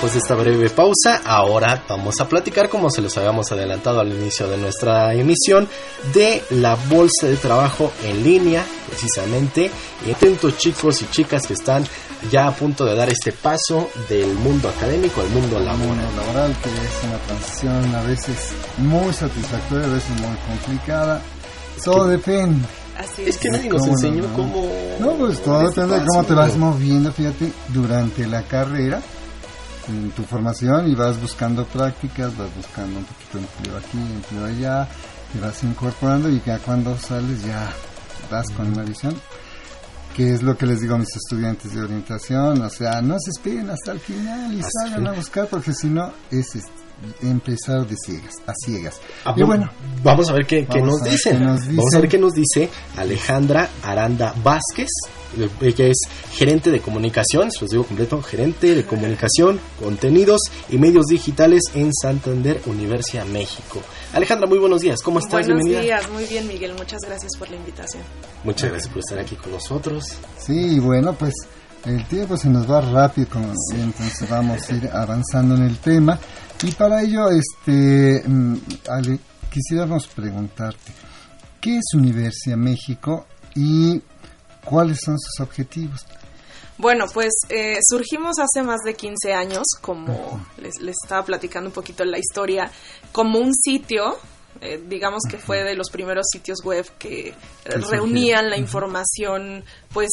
Después de esta breve pausa. Ahora vamos a platicar, como se los habíamos adelantado al inicio de nuestra emisión, de la bolsa de trabajo en línea, precisamente. Y atentos chicos y chicas que están ya a punto de dar este paso del mundo académico al mundo El laboral. mundo laboral, que es una transición a veces muy satisfactoria, a veces muy complicada. Todo depende. Así Es es. que nadie nos ¿Cómo no, enseñó no? cómo... No, pues todo depende de cómo te vas moviendo, fíjate, durante la carrera, en tu formación y vas buscando prácticas, vas buscando un poquito de empleo aquí, empleo allá, te vas incorporando y ya cuando sales ya das con una visión. Que es lo que les digo a mis estudiantes de orientación, o sea, no se esperen hasta el final y salgan a buscar porque si no es empezar de ciegas, a ciegas. Ah, y bueno, Vamos a ver qué, nos dicen. qué nos Vamos a dicen. ver qué nos dice Alejandra Aranda Vázquez, que es gerente de comunicación, se los digo completo, gerente de comunicación, contenidos y medios digitales en Santander, Universidad México. Alejandra, muy buenos días, ¿cómo estás? Buenos Bienvenida. días, muy bien Miguel, muchas gracias por la invitación. Muchas gracias por estar aquí con nosotros. Sí, bueno, pues el tiempo se nos va rápido, como, entonces vamos a ir avanzando en el tema. Y para ello, este, mm, Ale, quisiéramos preguntarte, ¿qué es Universidad México y cuáles son sus objetivos? Bueno, pues eh, surgimos hace más de 15 años, como les, les estaba platicando un poquito la historia, como un sitio, eh, digamos que fue de los primeros sitios web que reunían la información, pues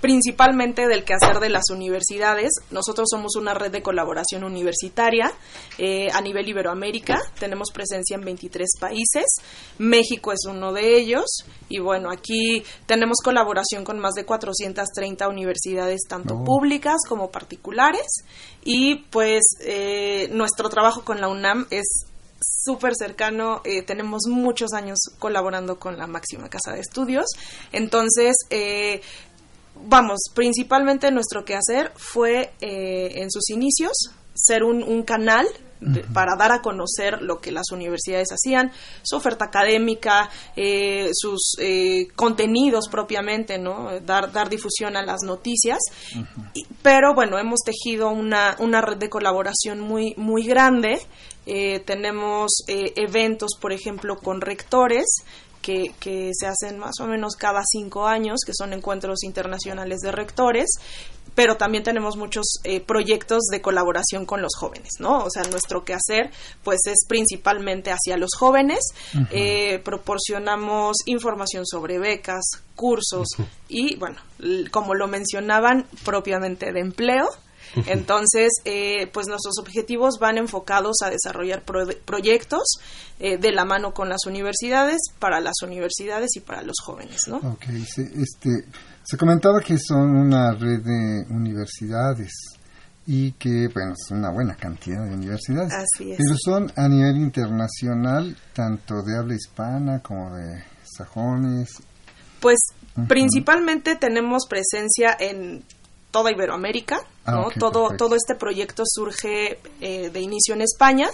principalmente del quehacer de las universidades. Nosotros somos una red de colaboración universitaria eh, a nivel Iberoamérica. Tenemos presencia en 23 países. México es uno de ellos. Y bueno, aquí tenemos colaboración con más de 430 universidades, tanto Oh. públicas como particulares. Y pues eh, nuestro trabajo con la UNAM es súper cercano, eh, tenemos muchos años colaborando con la máxima casa de estudios, entonces, eh, vamos, principalmente nuestro quehacer fue eh, en sus inicios ser un, un canal de- para dar a conocer lo que las universidades hacían, su oferta académica, eh, sus eh, contenidos propiamente, ¿no? Dar, dar difusión a las noticias. Y- pero bueno, hemos tejido una, una red de colaboración muy, muy grande. Eh, tenemos eh, eventos, por ejemplo, con rectores que, que se hacen más o menos cada cinco años, que son encuentros internacionales de rectores, pero también tenemos muchos eh, proyectos de colaboración con los jóvenes, ¿no? O sea, nuestro quehacer, pues, es principalmente hacia los jóvenes. Eh, proporcionamos información sobre becas, cursos y, bueno, como lo mencionaban, propiamente de empleo. (laughs) Entonces, eh, pues nuestros objetivos van enfocados a desarrollar pro- proyectos eh, de la mano con las universidades, para las universidades y para los jóvenes, ¿no? Ok, se, este, se comentaba que son una red de universidades y que, bueno, es una buena cantidad de universidades. Así es. Pero son a nivel internacional, tanto de habla hispana como de sajones. Pues principalmente tenemos presencia en toda Iberoamérica, Ah, ¿no? todo, perfecto. todo este proyecto surge eh, de inicio en España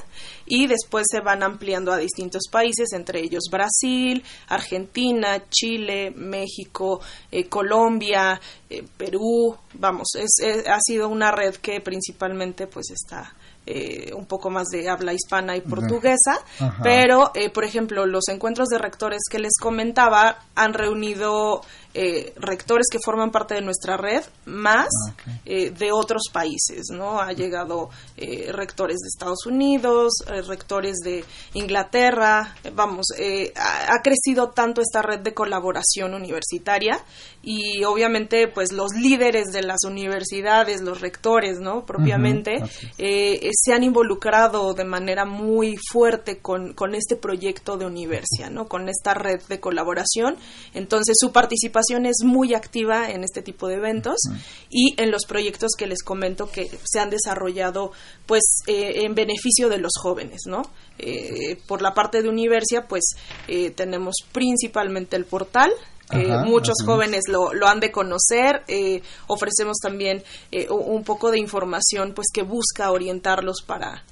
y después se van ampliando a distintos países, entre ellos Brasil, Argentina, Chile, México, eh, Colombia, eh, Perú, vamos, es, es- ha sido una red que principalmente pues está eh, un poco más de habla hispana y portuguesa, Ajá. pero eh, por ejemplo, los encuentros de rectores que les comentaba han reunido eh, rectores que forman parte de nuestra red, más Ah, eh, de otros países, ¿no? Ha llegado eh, rectores de Estados Unidos, eh, rectores de Inglaterra, eh, vamos, eh, ha, ha crecido tanto esta red de colaboración universitaria y obviamente pues los líderes de las universidades, los rectores, ¿no? Propiamente, eh, se han involucrado de manera muy fuerte con, con este proyecto de Universia, ¿no? Con esta red de colaboración. Entonces su participación es muy activa en este tipo de eventos y en los proyectos que les comento que se han desarrollado pues eh, en beneficio de los jóvenes, ¿no? Eh, por la parte de Universia pues eh, tenemos principalmente el portal eh, Ajá, muchos así jóvenes lo, lo han de conocer. eh, ofrecemos también eh, un poco de información pues que busca orientarlos para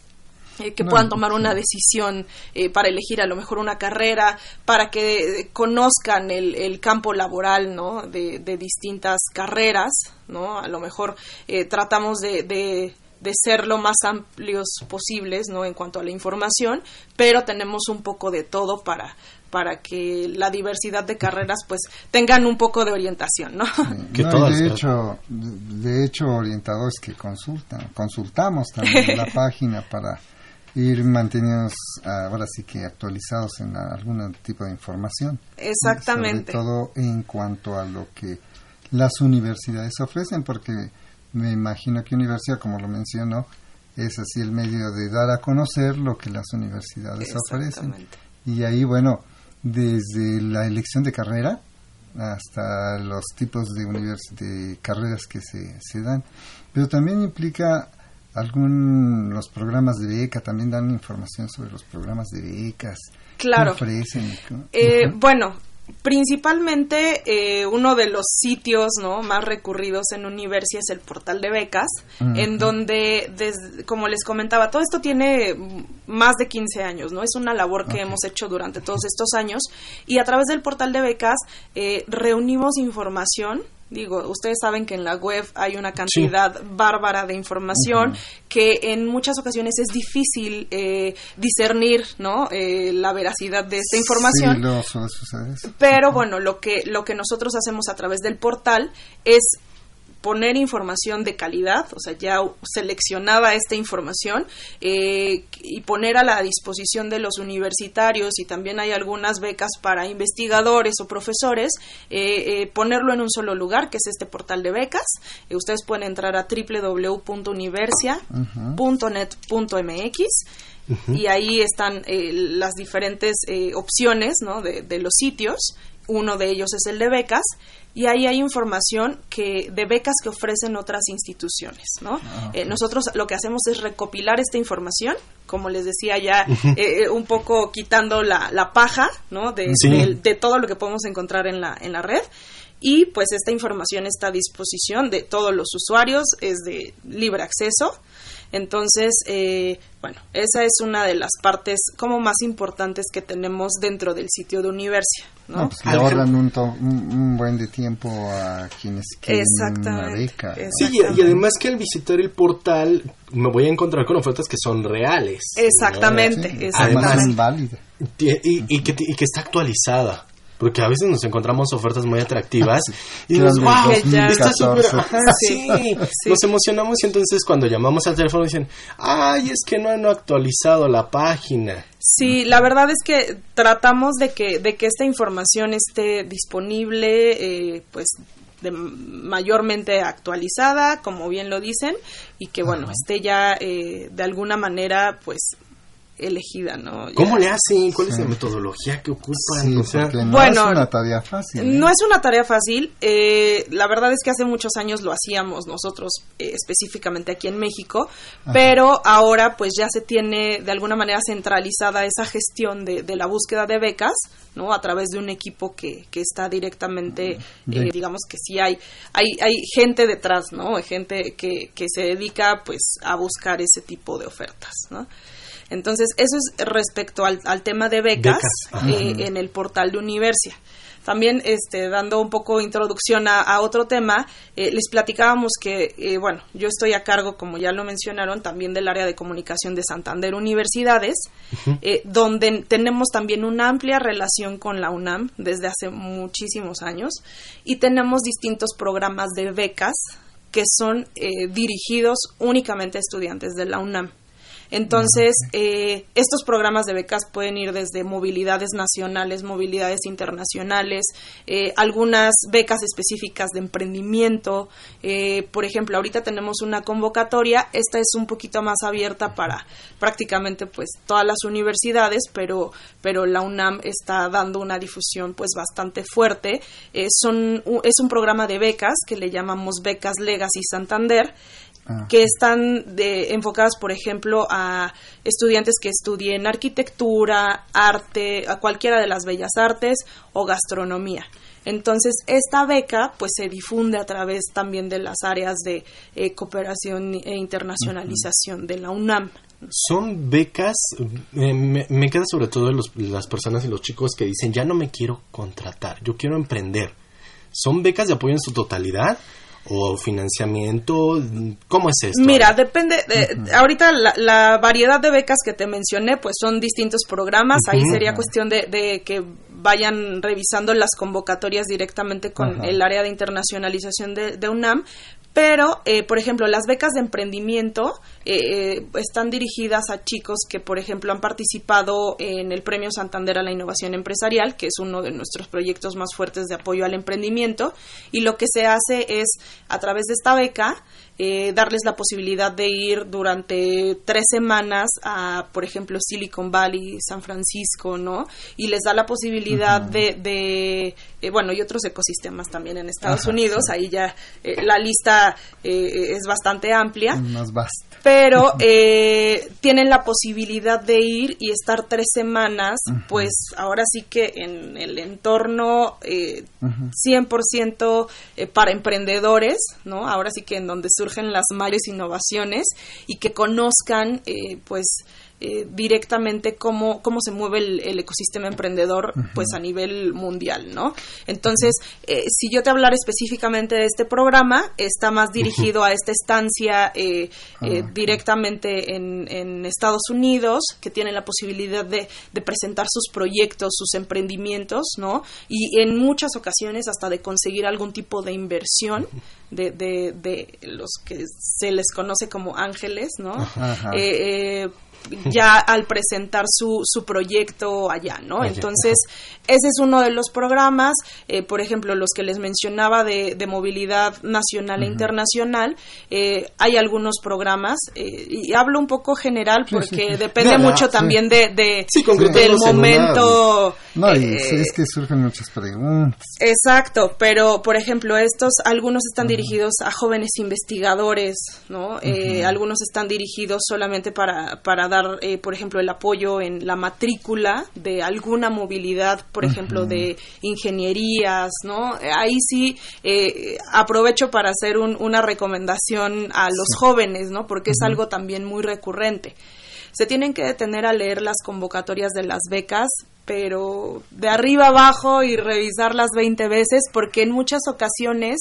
eh, que No, puedan tomar una decisión eh, para elegir a lo mejor una carrera, para que eh, conozcan el, el campo laboral, ¿no? De, de distintas carreras, ¿no? A lo mejor eh, tratamos de, de de ser lo más amplios posibles, ¿no? En cuanto a la información, pero tenemos un poco de todo para para que la diversidad de carreras pues tengan un poco de orientación, ¿no? Que no, de hecho, de hecho orientadores que consultan, consultamos también la (laughs) página para ir mantenidos ahora sí que actualizados en algún tipo de información. Exactamente. Sobre todo en cuanto a lo que las universidades ofrecen, porque me imagino que universidad, como lo mencionó, es así el medio de dar a conocer lo que las universidades ofrecen. Y ahí, bueno, desde la elección de carrera hasta los tipos de, de carreras que se, se dan. Pero también implica algún los programas de beca también dan información sobre los programas de becas. Claro. ofrecen eh, bueno Principalmente eh, uno de los sitios ¿no? más recurridos en Universia es el portal de becas, en donde, como les comentaba, todo esto tiene más de 15 años, ¿no? Es una labor que hemos hecho durante todos estos años y a través del portal de becas eh, reunimos información Digo, ustedes saben que en la web hay una cantidad bárbara de información que en muchas ocasiones es difícil eh, discernir, ¿no? Eh, la veracidad de esta información. Pero bueno, lo que lo que nosotros hacemos a través del portal es poner información de calidad, o sea, ya seleccionada esta información eh, y poner a la disposición de los universitarios y también hay algunas becas para investigadores o profesores, eh, eh, ponerlo en un solo lugar, que es este portal de becas. ustedes pueden entrar a www.universia.net.mx. Y ahí están las diferentes opciones ¿no? de, de los sitios. Uno de ellos es el de becas y ahí hay información que de becas que ofrecen otras instituciones, ¿no? Ah, eh, nosotros lo que hacemos es recopilar esta información, como les decía ya, eh, eh, un poco quitando la, la paja, ¿no? De, de, todo lo que podemos encontrar en la, en la red. Y pues esta información está a disposición de todos los usuarios, es de libre acceso. Entonces, eh, bueno, esa es una de las partes como más importantes que tenemos dentro del sitio de Universia. ¿no? Pues, le ahorran un, buen de tiempo a quienes quieren una beca. Sí, y además que al visitar el portal me voy a encontrar con ofertas que son reales. Exactamente, exactamente. y, que, y que está actualizada porque a veces nos encontramos ofertas muy atractivas (laughs) y nos, wow, está súper, sí, (laughs) nos emocionamos y entonces cuando llamamos al teléfono dicen, ay, es que no han actualizado la página. Sí, la verdad es que tratamos de que, de que esta información esté disponible, eh, pues de mayormente actualizada, como bien lo dicen, y que bueno, esté ya eh, de alguna manera pues elegida, ¿no? ¿Cómo le hacen? ¿Cuál es la metodología que ocupan? o sea, no bueno, es una tarea fácil. ¿eh? No es una tarea fácil. Eh, la verdad es que hace muchos años lo hacíamos nosotros, eh, específicamente aquí en México, pero ahora pues ya se tiene de alguna manera centralizada esa gestión de, de la búsqueda de becas, ¿no? A través de un equipo que, que está directamente, digamos que sí hay, hay, hay gente detrás, ¿no? Hay gente que, que se dedica pues a buscar ese tipo de ofertas, ¿no? Entonces, eso es respecto al, tema de becas, eh, en el portal de Universia. También, este, dando un poco introducción a, otro tema, eh, les platicábamos que, eh, bueno, yo estoy a cargo, como ya lo mencionaron, también del área de comunicación de Santander Universidades, donde tenemos también una amplia relación con la UNAM desde hace muchísimos años y tenemos distintos programas de becas que son dirigidos únicamente a estudiantes de la UNAM. Entonces, eh, estos programas de becas pueden ir desde movilidades nacionales, movilidades internacionales, eh, algunas becas específicas de emprendimiento. Eh, por ejemplo, ahorita tenemos una convocatoria, esta es un poquito más abierta para prácticamente pues todas las universidades, pero, pero la UNAM está dando una difusión pues bastante fuerte. son, es un programa de becas que le llamamos Becas Legacy Santander Ah. que están de, enfocadas, por ejemplo, a estudiantes que estudien arquitectura, arte, a cualquiera de las bellas artes o gastronomía. Entonces, esta beca pues se difunde a través también de las áreas de eh, cooperación e internacionalización de la UNAM. Son becas, eh, me, me, queda sobre todo los, las personas y los chicos que dicen, ya no me quiero contratar, yo quiero emprender. ¿Son becas de apoyo en su totalidad? O financiamiento? ¿Cómo es esto? Mira, depende. De, Ahorita la, la, variedad de becas que te mencioné, pues son distintos programas. Ahí sería cuestión de, de, que vayan revisando las convocatorias directamente con el área de internacionalización de, de UNAM. Pero, eh, por ejemplo, las becas de emprendimiento eh, eh, están dirigidas a chicos que, por ejemplo, han participado en el Premio Santander a la Innovación Empresarial, que es uno de nuestros proyectos más fuertes de apoyo al emprendimiento. Y lo que se hace es, a través de esta beca, eh, darles la posibilidad de ir durante tres semanas a, por ejemplo, Silicon Valley, San Francisco, ¿no? Y les da la posibilidad de, de eh, bueno, y otros ecosistemas también en Estados Unidos, ahí ya eh, la lista es bastante amplia. Más vasta. Pero tienen la posibilidad de ir y estar tres semanas, pues ahora sí que en el entorno 100% para emprendedores, ¿no? Ahora sí que en donde surgen las mayores innovaciones y que conozcan eh, pues eh, directamente cómo, cómo se mueve el, ecosistema emprendedor pues a nivel mundial, ¿no? Entonces, eh, si yo te hablar específicamente de este programa, está más dirigido a esta estancia eh, ah, directamente en, en, Estados Unidos, que tiene la posibilidad de, de, presentar sus proyectos, sus emprendimientos, ¿no? Y en muchas ocasiones hasta de conseguir algún tipo de inversión de, de, de los que se les conoce como ángeles, ¿no? Eh, ya al presentar su, su proyecto allá, ¿no? Entonces, ese es uno de los programas, eh, por ejemplo, los que les mencionaba de, de movilidad nacional e internacional, eh, hay algunos programas, eh, y hablo un poco general porque depende mucho también de, de del momento. No, y es que surgen muchas preguntas. Exacto, pero, por ejemplo, estos, algunos están dirigidos a jóvenes investigadores, ¿no? Algunos están dirigidos solamente para, para dar, eh, por ejemplo, el apoyo en la matrícula de alguna movilidad, por ejemplo, de ingenierías, ¿no? Ahí sí eh, aprovecho para hacer una recomendación a los jóvenes, ¿no? Porque es algo también muy recurrente. Se tienen que detener a leer las convocatorias de las becas pero de arriba abajo y revisarlas 20 veces porque en muchas ocasiones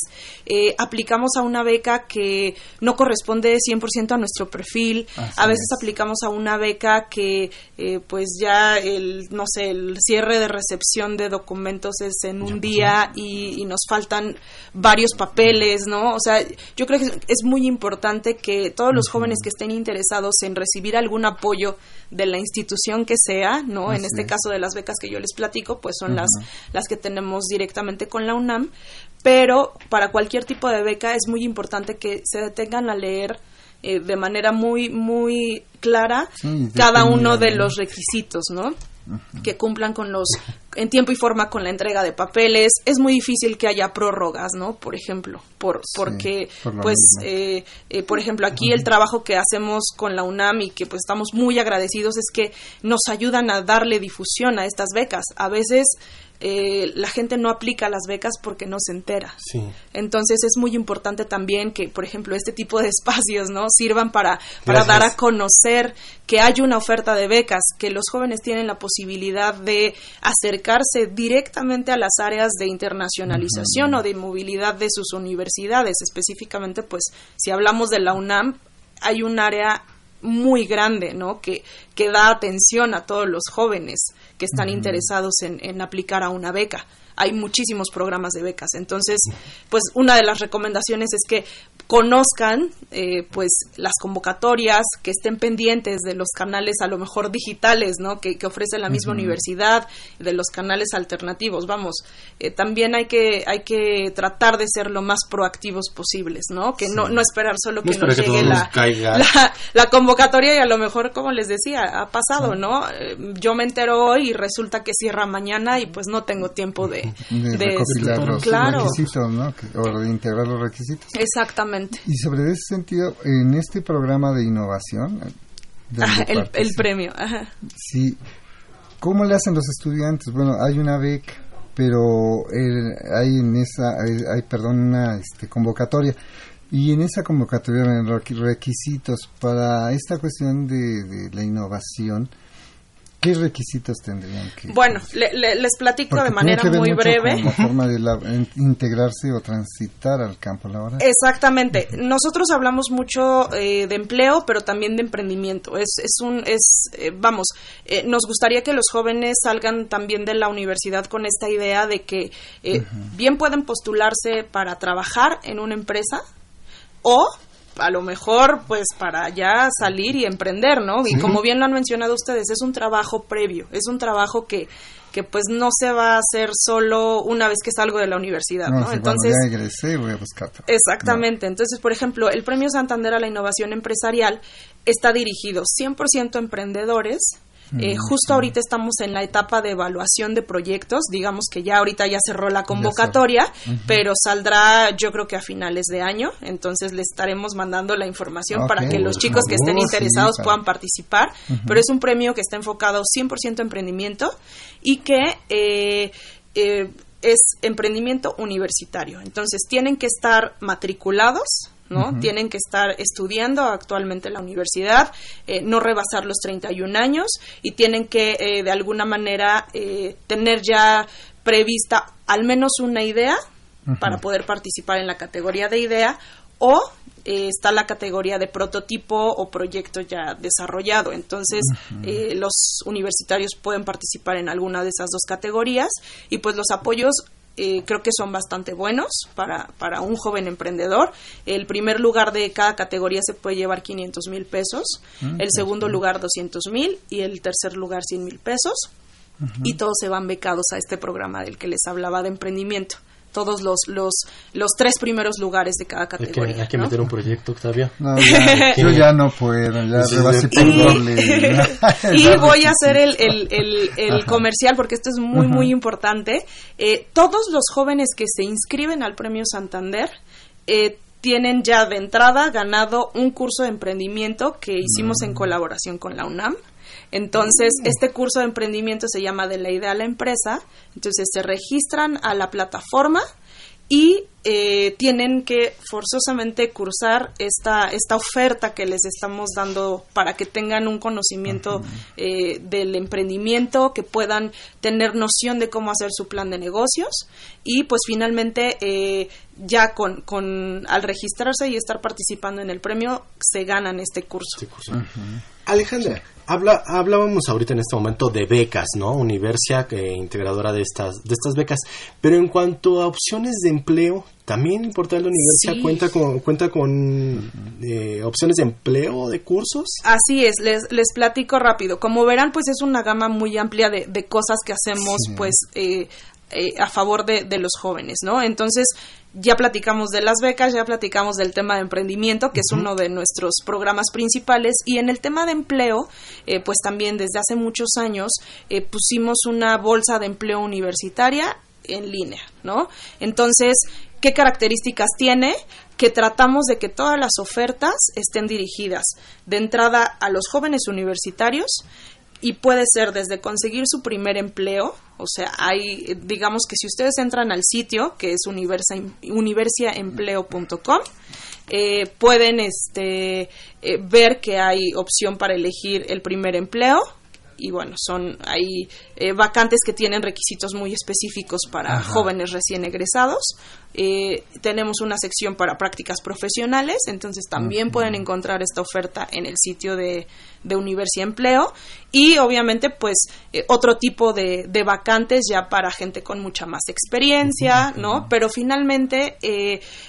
eh, aplicamos a una beca que no corresponde 100% a nuestro perfil, a veces aplicamos a una beca que eh, pues ya el, no sé, el cierre de recepción de documentos es en un día y, y, nos faltan varios papeles, ¿no? O sea, yo creo que es muy importante que todos los jóvenes que estén interesados en recibir algún apoyo de la institución que sea, ¿no? en este caso de las becas que yo les platico, pues son las, las que tenemos directamente con la UNAM, pero para cualquier tipo de beca es muy importante que se detengan a leer eh, de manera muy, muy clara cada uno de los requisitos, ¿no? que cumplan con los en tiempo y forma con la entrega de papeles. Es muy difícil que haya prórrogas no por ejemplo por porque pues eh, eh, por ejemplo aquí el trabajo que hacemos con la UNAM y que pues estamos muy agradecidos es que nos ayudan a darle difusión a estas becas. A veces eh, la gente no aplica las becas porque no se entera. Entonces es muy importante también que, por ejemplo, este tipo de (laughs) espacios no sirvan para, para dar a conocer que hay una oferta de becas, que los jóvenes tienen la posibilidad de acercarse directamente a las áreas de internacionalización o de movilidad de sus universidades. Específicamente, pues, si hablamos de la UNAM, hay un área muy grande, ¿no? Que, que da atención a todos los jóvenes que están interesados en, en aplicar a una beca hay muchísimos programas de becas. Entonces, pues una de las recomendaciones es que conozcan eh, pues las convocatorias, que estén pendientes de los canales a lo mejor digitales, ¿no? Que, ofrece la misma universidad, de los canales alternativos. Vamos, eh, también hay que hay que tratar de ser lo más proactivos posibles, ¿no? Que no, no esperar solo que nos llegue la, la, convocatoria y a lo mejor, como les decía, ha pasado, ¿no? Eh, yo me entero hoy y resulta que cierra mañana y pues no tengo tiempo de, (laughs) de, los requisitos, ¿no? O de integrar los requisitos. Exactamente. Y sobre ese sentido, en este programa de innovación... el, premio, Sí. ¿Cómo le hacen los estudiantes? Bueno, hay una beca, pero hay en esa, hay, perdón, una este, convocatoria. Y en esa convocatoria, requisitos para esta cuestión de, la innovación, ¿Qué requisitos tendrían que...? Bueno, le- le- les platico Porque de tiene manera que ver muy mucho breve. con la (laughs) forma de la- integrarse o transitar al campo laboral. Exactamente. Nosotros hablamos mucho eh, de empleo, pero también de emprendimiento. Es, es un, es, eh, vamos, eh, nos gustaría que los jóvenes salgan también de la universidad con esta idea de que eh, bien pueden postularse para trabajar en una empresa o a lo mejor pues para ya salir y emprender, ¿no? Y como bien lo han mencionado ustedes, es un trabajo previo, es un trabajo que que pues no se va a hacer solo una vez que salgo de la universidad, No, Entonces, ya egresé, voy a buscar. Exactamente. Entonces, por ejemplo, el Premio Santander a la Innovación Empresarial está dirigido 100% a emprendedores. Eh, justo ahorita estamos en la etapa de evaluación de proyectos, digamos que ya ahorita ya cerró la convocatoria, pero saldrá yo creo que a finales de año, entonces les estaremos mandando la información para que los chicos que estén sí, interesados puedan participar, pero es un premio que está enfocado 100% a emprendimiento y que eh, eh, es emprendimiento universitario. Entonces tienen que estar matriculados, ¿no? Tienen que estar estudiando actualmente en la universidad, eh, no rebasar los 31 años y tienen que eh, de alguna manera eh, tener ya prevista al menos una idea para poder participar en la categoría de idea o eh, está la categoría de prototipo o proyecto ya desarrollado. Entonces, eh, los universitarios pueden participar en alguna de esas dos categorías y pues los apoyos eh, creo que son bastante buenos para, para un joven emprendedor. El primer lugar de cada categoría se puede llevar 500 mil pesos, el segundo lugar 200 mil y el tercer lugar 100 mil pesos. Y todos se van becados a este programa del que les hablaba de emprendimiento. Todos los, los, los tres primeros lugares de cada Hay que, categoría. hay que ¿no? meter un proyecto, Octavio. No, (laughs) ya, yo ya no puedo, ya Sí, rebasé sí, por y, doble. (laughs) y (laughs) voy a hacer el, el, el, el comercial porque esto es muy, muy importante. Eh, todos los jóvenes que se inscriben al Premio Santander eh, tienen ya de entrada ganado un curso de emprendimiento que hicimos en colaboración con la UNAM. Entonces, este curso de emprendimiento se llama De la idea a la empresa. Entonces, se registran a la plataforma y eh, tienen que forzosamente cursar esta, esta oferta que les estamos dando para que tengan un conocimiento eh, del emprendimiento, que puedan tener noción de cómo hacer su plan de negocios. Y pues finalmente eh, ya con, con al registrarse y estar participando en el premio se ganan este curso. Este curso. Alejandra, habla, hablábamos ahorita en este momento de becas, ¿no? Universia, eh, integradora de estas, de estas becas. Pero en cuanto a opciones de empleo, también el portal de Universia Sí. cuenta con, cuenta con eh, opciones de empleo de cursos. Así es, les, les platico rápido. Como verán, pues es una gama muy amplia de, de cosas que hacemos, Sí. pues, eh, eh, a favor de, de los jóvenes, ¿no? Entonces, ya platicamos de las becas, ya platicamos del tema de emprendimiento, que es uno de nuestros programas principales, y en el tema de empleo, eh, pues también desde hace muchos años eh, pusimos una bolsa de empleo universitaria en línea, ¿no? Entonces, ¿qué características tiene? Que tratamos de que todas las ofertas estén dirigidas de entrada a los jóvenes universitarios y puede ser desde conseguir su primer empleo, o sea, hay, digamos que si ustedes entran al sitio, que es universa, universiaempleo.com, eh, pueden este, eh, ver que hay opción para elegir el primer empleo y bueno, son hay eh, vacantes que tienen requisitos muy específicos para jóvenes recién egresados. Eh, tenemos una sección para prácticas profesionales, entonces también pueden encontrar esta oferta en el sitio de, de Universia Empleo. Y obviamente pues eh, otro tipo de, de vacantes ya para gente con mucha más experiencia, ¿no? Pero finalmente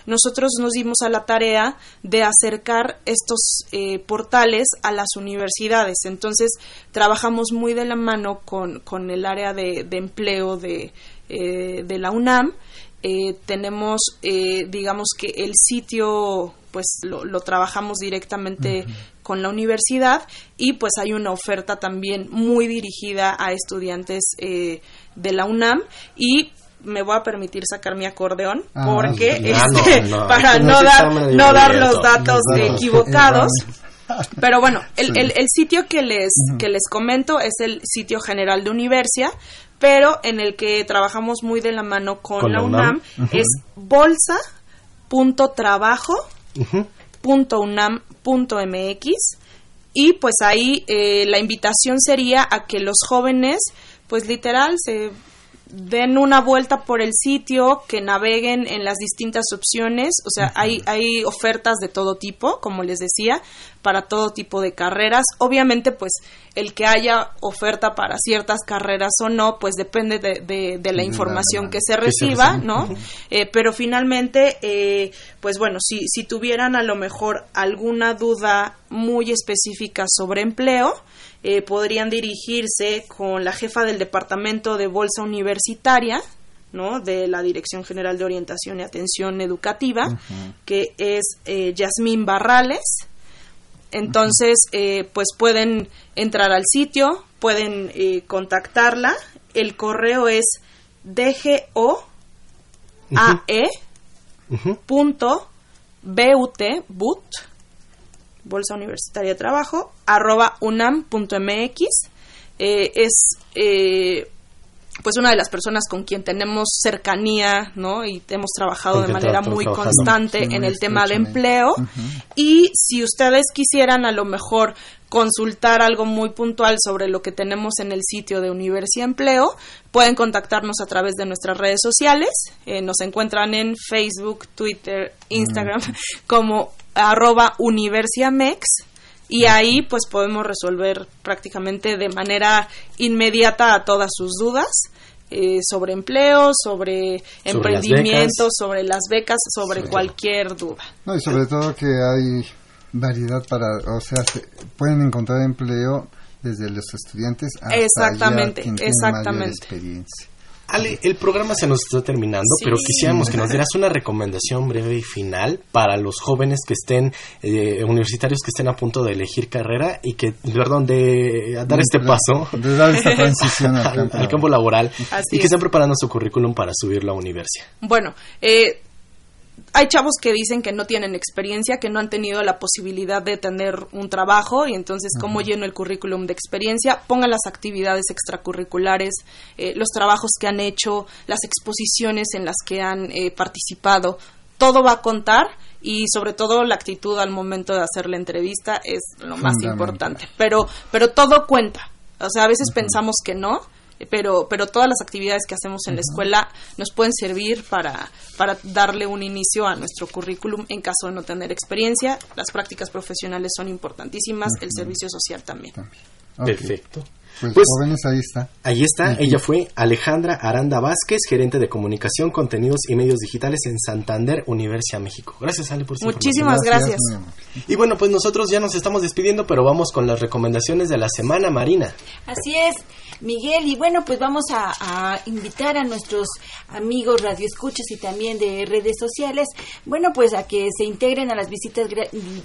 nosotros nos dimos a la tarea de acercar estos portales a las universidades, entonces trabajamos muy de la mano con, con el área de, de empleo de, eh, de la UNAM. Eh, tenemos, eh, digamos que el sitio, pues lo, lo trabajamos directamente con la universidad y pues hay una oferta también muy dirigida a estudiantes eh, de la UNAM y me voy a permitir sacar mi acordeón Ah, porque no, este, no, (laughs) para no dar no dar abierto. los datos Los datos, equivocados eh, (laughs) pero bueno, el, el, el sitio que les, que les comento es el sitio general de Universia, pero en el que trabajamos muy de la mano con, Con la UNAM, UNAM. es bolsa.trabajo.unam.mx y pues ahí eh, la invitación sería a que los jóvenes pues literal se den una vuelta por el sitio, que naveguen en las distintas opciones, o sea, hay, hay ofertas de todo tipo, como les decía, para todo tipo de carreras. Obviamente, pues el que haya oferta para ciertas carreras o no, pues depende de, de, de la información que se reciba, ¿no? Eh, pero finalmente, eh, pues bueno, si, si tuvieran a lo mejor alguna duda muy específica sobre empleo, eh, podrían dirigirse con la jefa del Departamento de Bolsa Universitaria, ¿no? de la Dirección General de Orientación y Atención Educativa, que es eh, Yasmín Barrales. Entonces, eh, pues pueden entrar al sitio, pueden eh, contactarla. El correo es punto but, but, Bolsa Universitaria de Trabajo, arroba unam.mx. Eh, es eh, pues una de las personas con quien tenemos cercanía, ¿no? Y hemos trabajado de manera muy constante en el tema de empleo. Y si ustedes quisieran a lo mejor consultar algo muy puntual sobre lo que tenemos en el sitio de Universia Empleo, pueden contactarnos a través de nuestras redes sociales. Eh, nos encuentran en Facebook, Twitter, Instagram (laughs) como arroba Universiamex y ahí pues podemos resolver prácticamente de manera inmediata a todas sus dudas eh, sobre empleo, sobre, emprendimiento, sobre las becas, sobre cualquier duda. No, y sobre todo que hay variedad para, o sea, se- pueden encontrar empleo desde los estudiantes hasta Exactamente, quien tiene mayor exactamente. experiencia. Ale, el programa se nos está terminando, Sí. pero quisiéramos que nos dieras una recomendación breve y final para los jóvenes que estén, eh, universitarios que estén a punto de elegir carrera y que, perdón, de dar este De- paso De dar esta (laughs) transición al campo. al campo laboral Así y que es. estén preparando su currículum para subirlo a universidad. Bueno, eh, hay chavos que dicen que no tienen experiencia, que no han tenido la posibilidad de tener un trabajo y entonces cómo lleno el currículum de experiencia, pongan las actividades extracurriculares, eh, los trabajos que han hecho, las exposiciones en las que han eh, participado, todo va a contar y sobre todo la actitud al momento de hacer la entrevista es lo más importante, pero pero todo cuenta. O sea, a veces pensamos que no, pero, pero todas las actividades que hacemos en la escuela nos pueden servir para, para darle un inicio a nuestro currículum en caso de no tener experiencia. Las prácticas profesionales son importantísimas, el servicio social también. Perfecto. Pues, Pues- jóvenes, ahí está. Ahí está, ella fue Alejandra Aranda Vázquez, gerente de comunicación, contenidos y medios digitales en Santander, Universidad México. Gracias, Ale, por su Muchísimas Gracias. Y bueno, pues nosotros ya nos estamos despidiendo, pero vamos con las recomendaciones de la semana, Marina. Así es, Miguel. Y bueno, pues vamos a, a invitar a nuestros amigos radioescuchas y también de redes sociales, bueno, pues a que se integren a las visitas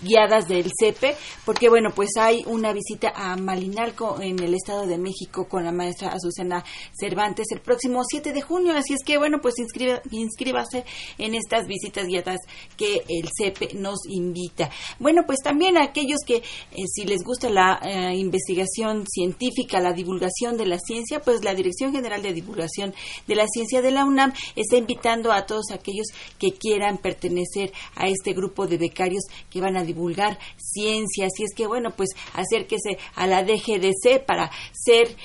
guiadas del CEPE, porque bueno, pues hay una visita a Malinalco en el Estado de México con la maestra Azucena Cervantes el próximo 7 de junio. Así es que bueno, pues inscriba- inscríbase en estas visitas guiadas que el CEPE nos invita. Bueno, pues también a aquellos que eh, si les gusta la eh, investigación científica, la divulgación de la ciencia, pues la Dirección General de Divulgación de la Ciencia de la UNAM está invitando a todos aquellos que quieran pertenecer a este grupo de becarios que van a divulgar ciencia. Así es que bueno, pues acérquese a la DGDC para ser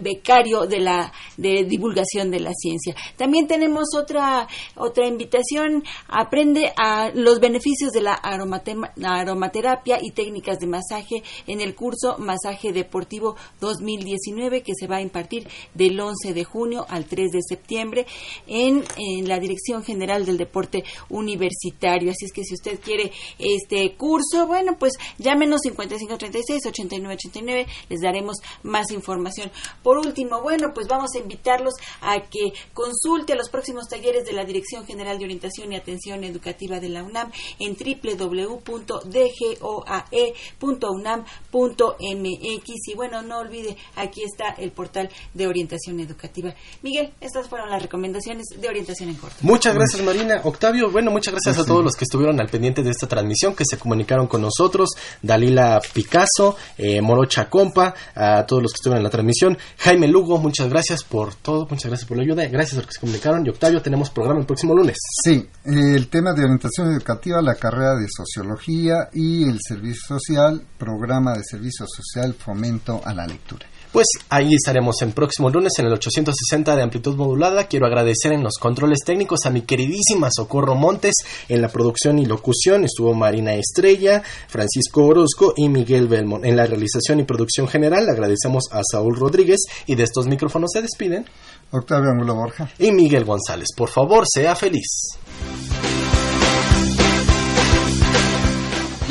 becario de la de divulgación de la ciencia. También tenemos otra otra invitación, aprende a los beneficios de la aromaterapia y técnicas de masaje en el curso Masaje Deportivo 2019 que se va a impartir del 11 de junio al 3 de septiembre en, en la Dirección General del Deporte Universitario. Así es que si usted quiere este curso, bueno, pues llámenos 5536 8989, les daremos más información. Por último, bueno, pues vamos a invitarlos a que consulte los próximos talleres de la Dirección General de Orientación y Atención Educativa de la UNAM en www.dgoae.unam.mx y bueno, no olvide, aquí está el portal de orientación educativa. Miguel, estas fueron las recomendaciones de orientación en corto. Muchas gracias, Marina. Octavio, bueno, muchas gracias a todos los que estuvieron al pendiente de esta transmisión, que se comunicaron con nosotros. Dalila Picasso, eh, Morocha Compa, a todos los que estuvieron en la transmisión. Jaime Lugo, muchas gracias por todo, muchas gracias por la ayuda, gracias a los que se comunicaron. Y Octavio, tenemos programa el próximo lunes. Sí, el tema de orientación educativa, la carrera de sociología y el servicio social, programa de servicio social, fomento a la lectura. Pues ahí estaremos en próximo lunes en el 860 de amplitud modulada. Quiero agradecer en los controles técnicos a mi queridísima Socorro Montes en la producción y locución. Estuvo Marina Estrella, Francisco Orozco y Miguel Belmont. En la realización y producción general agradecemos a Saúl Rodríguez y de estos micrófonos se despiden. Octavio Angulo Borja. Y Miguel González. Por favor, sea feliz.